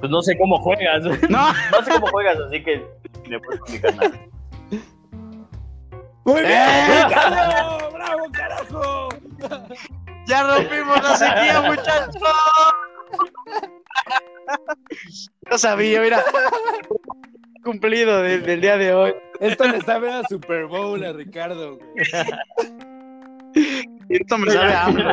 [SPEAKER 3] Pues no sé cómo juegas.
[SPEAKER 2] No,
[SPEAKER 3] No sé cómo juegas, así que me puedes con mi canal.
[SPEAKER 1] ¡Muy
[SPEAKER 2] bien,
[SPEAKER 1] ¡Bravo! ¡Bravo, carajo!
[SPEAKER 2] ya rompimos la sequía, muchachos. Yo sabía, mira. Cumplido del, del día de hoy.
[SPEAKER 1] Esto le sabe a Super Bowl a Ricardo, güey.
[SPEAKER 2] Esto me sabe a hambre.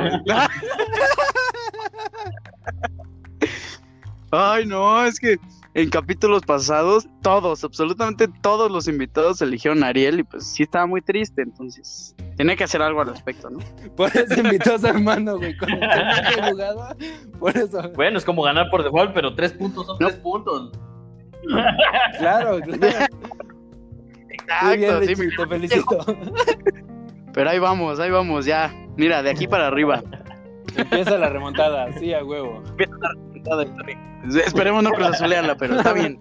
[SPEAKER 2] Ay, no, es que en capítulos pasados, todos, absolutamente todos los invitados eligieron a Ariel y pues sí estaba muy triste, entonces tenía que hacer algo al respecto, ¿no?
[SPEAKER 1] Por eso invitó a su hermano, güey, con el jugaba. Por eso.
[SPEAKER 3] Bueno, es como ganar por default, pero tres puntos son
[SPEAKER 2] No.
[SPEAKER 3] tres puntos.
[SPEAKER 1] Claro, claro. Muy bien,
[SPEAKER 2] Exacto, sí,
[SPEAKER 1] te felicito.
[SPEAKER 2] pero ahí vamos, ahí vamos, ya. Mira, de aquí para arriba.
[SPEAKER 1] Empieza la remontada, sí, a huevo.
[SPEAKER 2] Esperemos no cruzazulearla, pero está bien.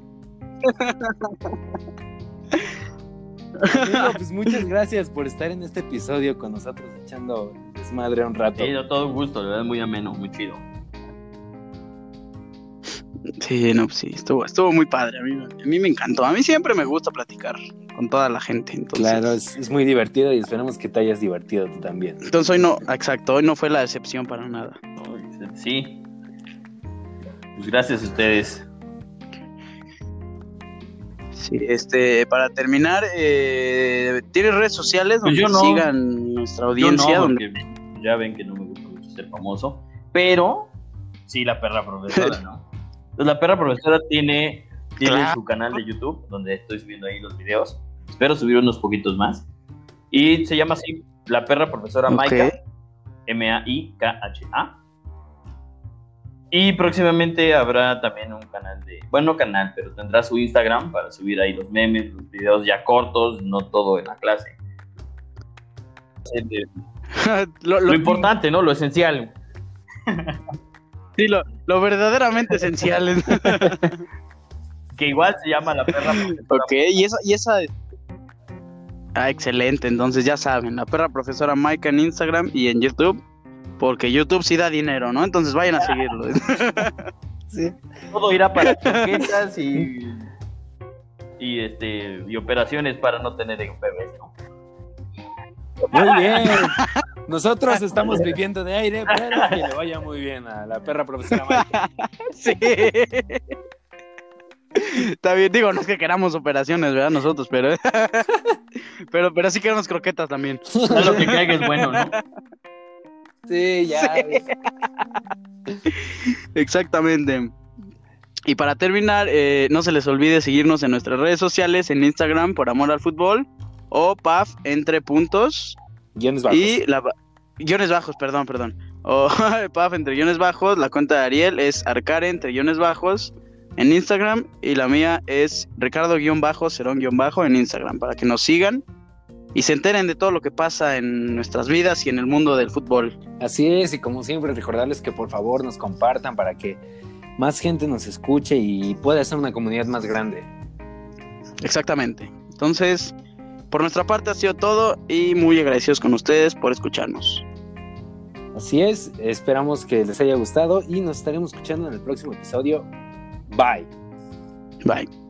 [SPEAKER 1] Amigo, pues muchas gracias por estar en este episodio con nosotros echando desmadre un rato.
[SPEAKER 3] Sí, todo un gusto, la verdad, muy ameno, muy chido.
[SPEAKER 2] Sí, no, pues sí, estuvo, estuvo muy padre. A mí, a mí me encantó. A mí siempre me gusta platicar con toda la gente. Entonces,
[SPEAKER 1] Claro, es, es muy divertido y esperemos que te hayas divertido tú también.
[SPEAKER 2] entonces hoy no, exacto, hoy no fue la excepción para nada.
[SPEAKER 3] Sí. Pues gracias a ustedes.
[SPEAKER 2] Sí, este, para terminar, eh, ¿tienes redes sociales
[SPEAKER 3] Pues
[SPEAKER 2] donde
[SPEAKER 3] yo no.
[SPEAKER 2] sigan nuestra
[SPEAKER 3] Yo
[SPEAKER 2] audiencia?
[SPEAKER 3] no,
[SPEAKER 2] donde...
[SPEAKER 3] ya ven que no me gusta mucho ser famoso, pero sí la perra profesora, ¿no? Entonces, la perra profesora tiene, tiene
[SPEAKER 2] Claro.
[SPEAKER 3] su canal de YouTube, donde estoy subiendo ahí los videos. Espero subir unos poquitos más. Y se llama así, la perra profesora. Maika, M-A-I-K-H-A. Y próximamente habrá también un canal de, bueno, no canal, pero tendrá su Instagram para subir ahí los memes, los videos ya cortos, no todo en la clase.
[SPEAKER 2] lo,
[SPEAKER 3] Lo
[SPEAKER 2] lo-
[SPEAKER 3] importante, ¿no? Lo esencial.
[SPEAKER 2] sí, lo, lo verdaderamente esencial. es-
[SPEAKER 3] Que igual se llama la perra profesora.
[SPEAKER 2] ok, y esa, y esa. Ah, excelente. Entonces ya saben, la perra profesora Mike en Instagram y en YouTube. Porque YouTube sí da dinero, ¿no? Entonces vayan a seguirlo.
[SPEAKER 1] Sí.
[SPEAKER 3] Todo irá para chaquetas y, y, este, y operaciones para no tener bebés, ¿no?
[SPEAKER 1] Muy bien. Nosotros estamos viviendo de aire, pero que le vaya muy bien a la perra profesora Maika.
[SPEAKER 2] Sí. Está bien, digo, no es que queramos operaciones, ¿verdad? Nosotros, pero. pero, pero sí queremos croquetas también.
[SPEAKER 3] Lo que caiga es bueno, ¿no?
[SPEAKER 1] Sí, ya.
[SPEAKER 2] Exactamente. Y para terminar, eh, no se les olvide seguirnos en nuestras redes sociales, en Instagram por Amor al Fútbol o PAF entre puntos
[SPEAKER 1] Guiones bajos.
[SPEAKER 2] y la guiones bajos, perdón, perdón. O PAF entre guiones bajos, la cuenta de Ariel es Arcare entre guiones bajos en Instagram y la mía es Ricardo-Cerón- en Instagram para que nos sigan y se enteren de todo lo que pasa en nuestras vidas y en el mundo del fútbol.
[SPEAKER 1] Así es, y como siempre, recordarles que por favor nos compartan para que más gente nos escuche y pueda ser una comunidad más grande.
[SPEAKER 2] Exactamente. Entonces, por nuestra parte ha sido todo y muy agradecidos con ustedes por escucharnos.
[SPEAKER 1] Así es, esperamos que les haya gustado y nos estaremos escuchando en el próximo episodio. Bye.
[SPEAKER 2] Bye.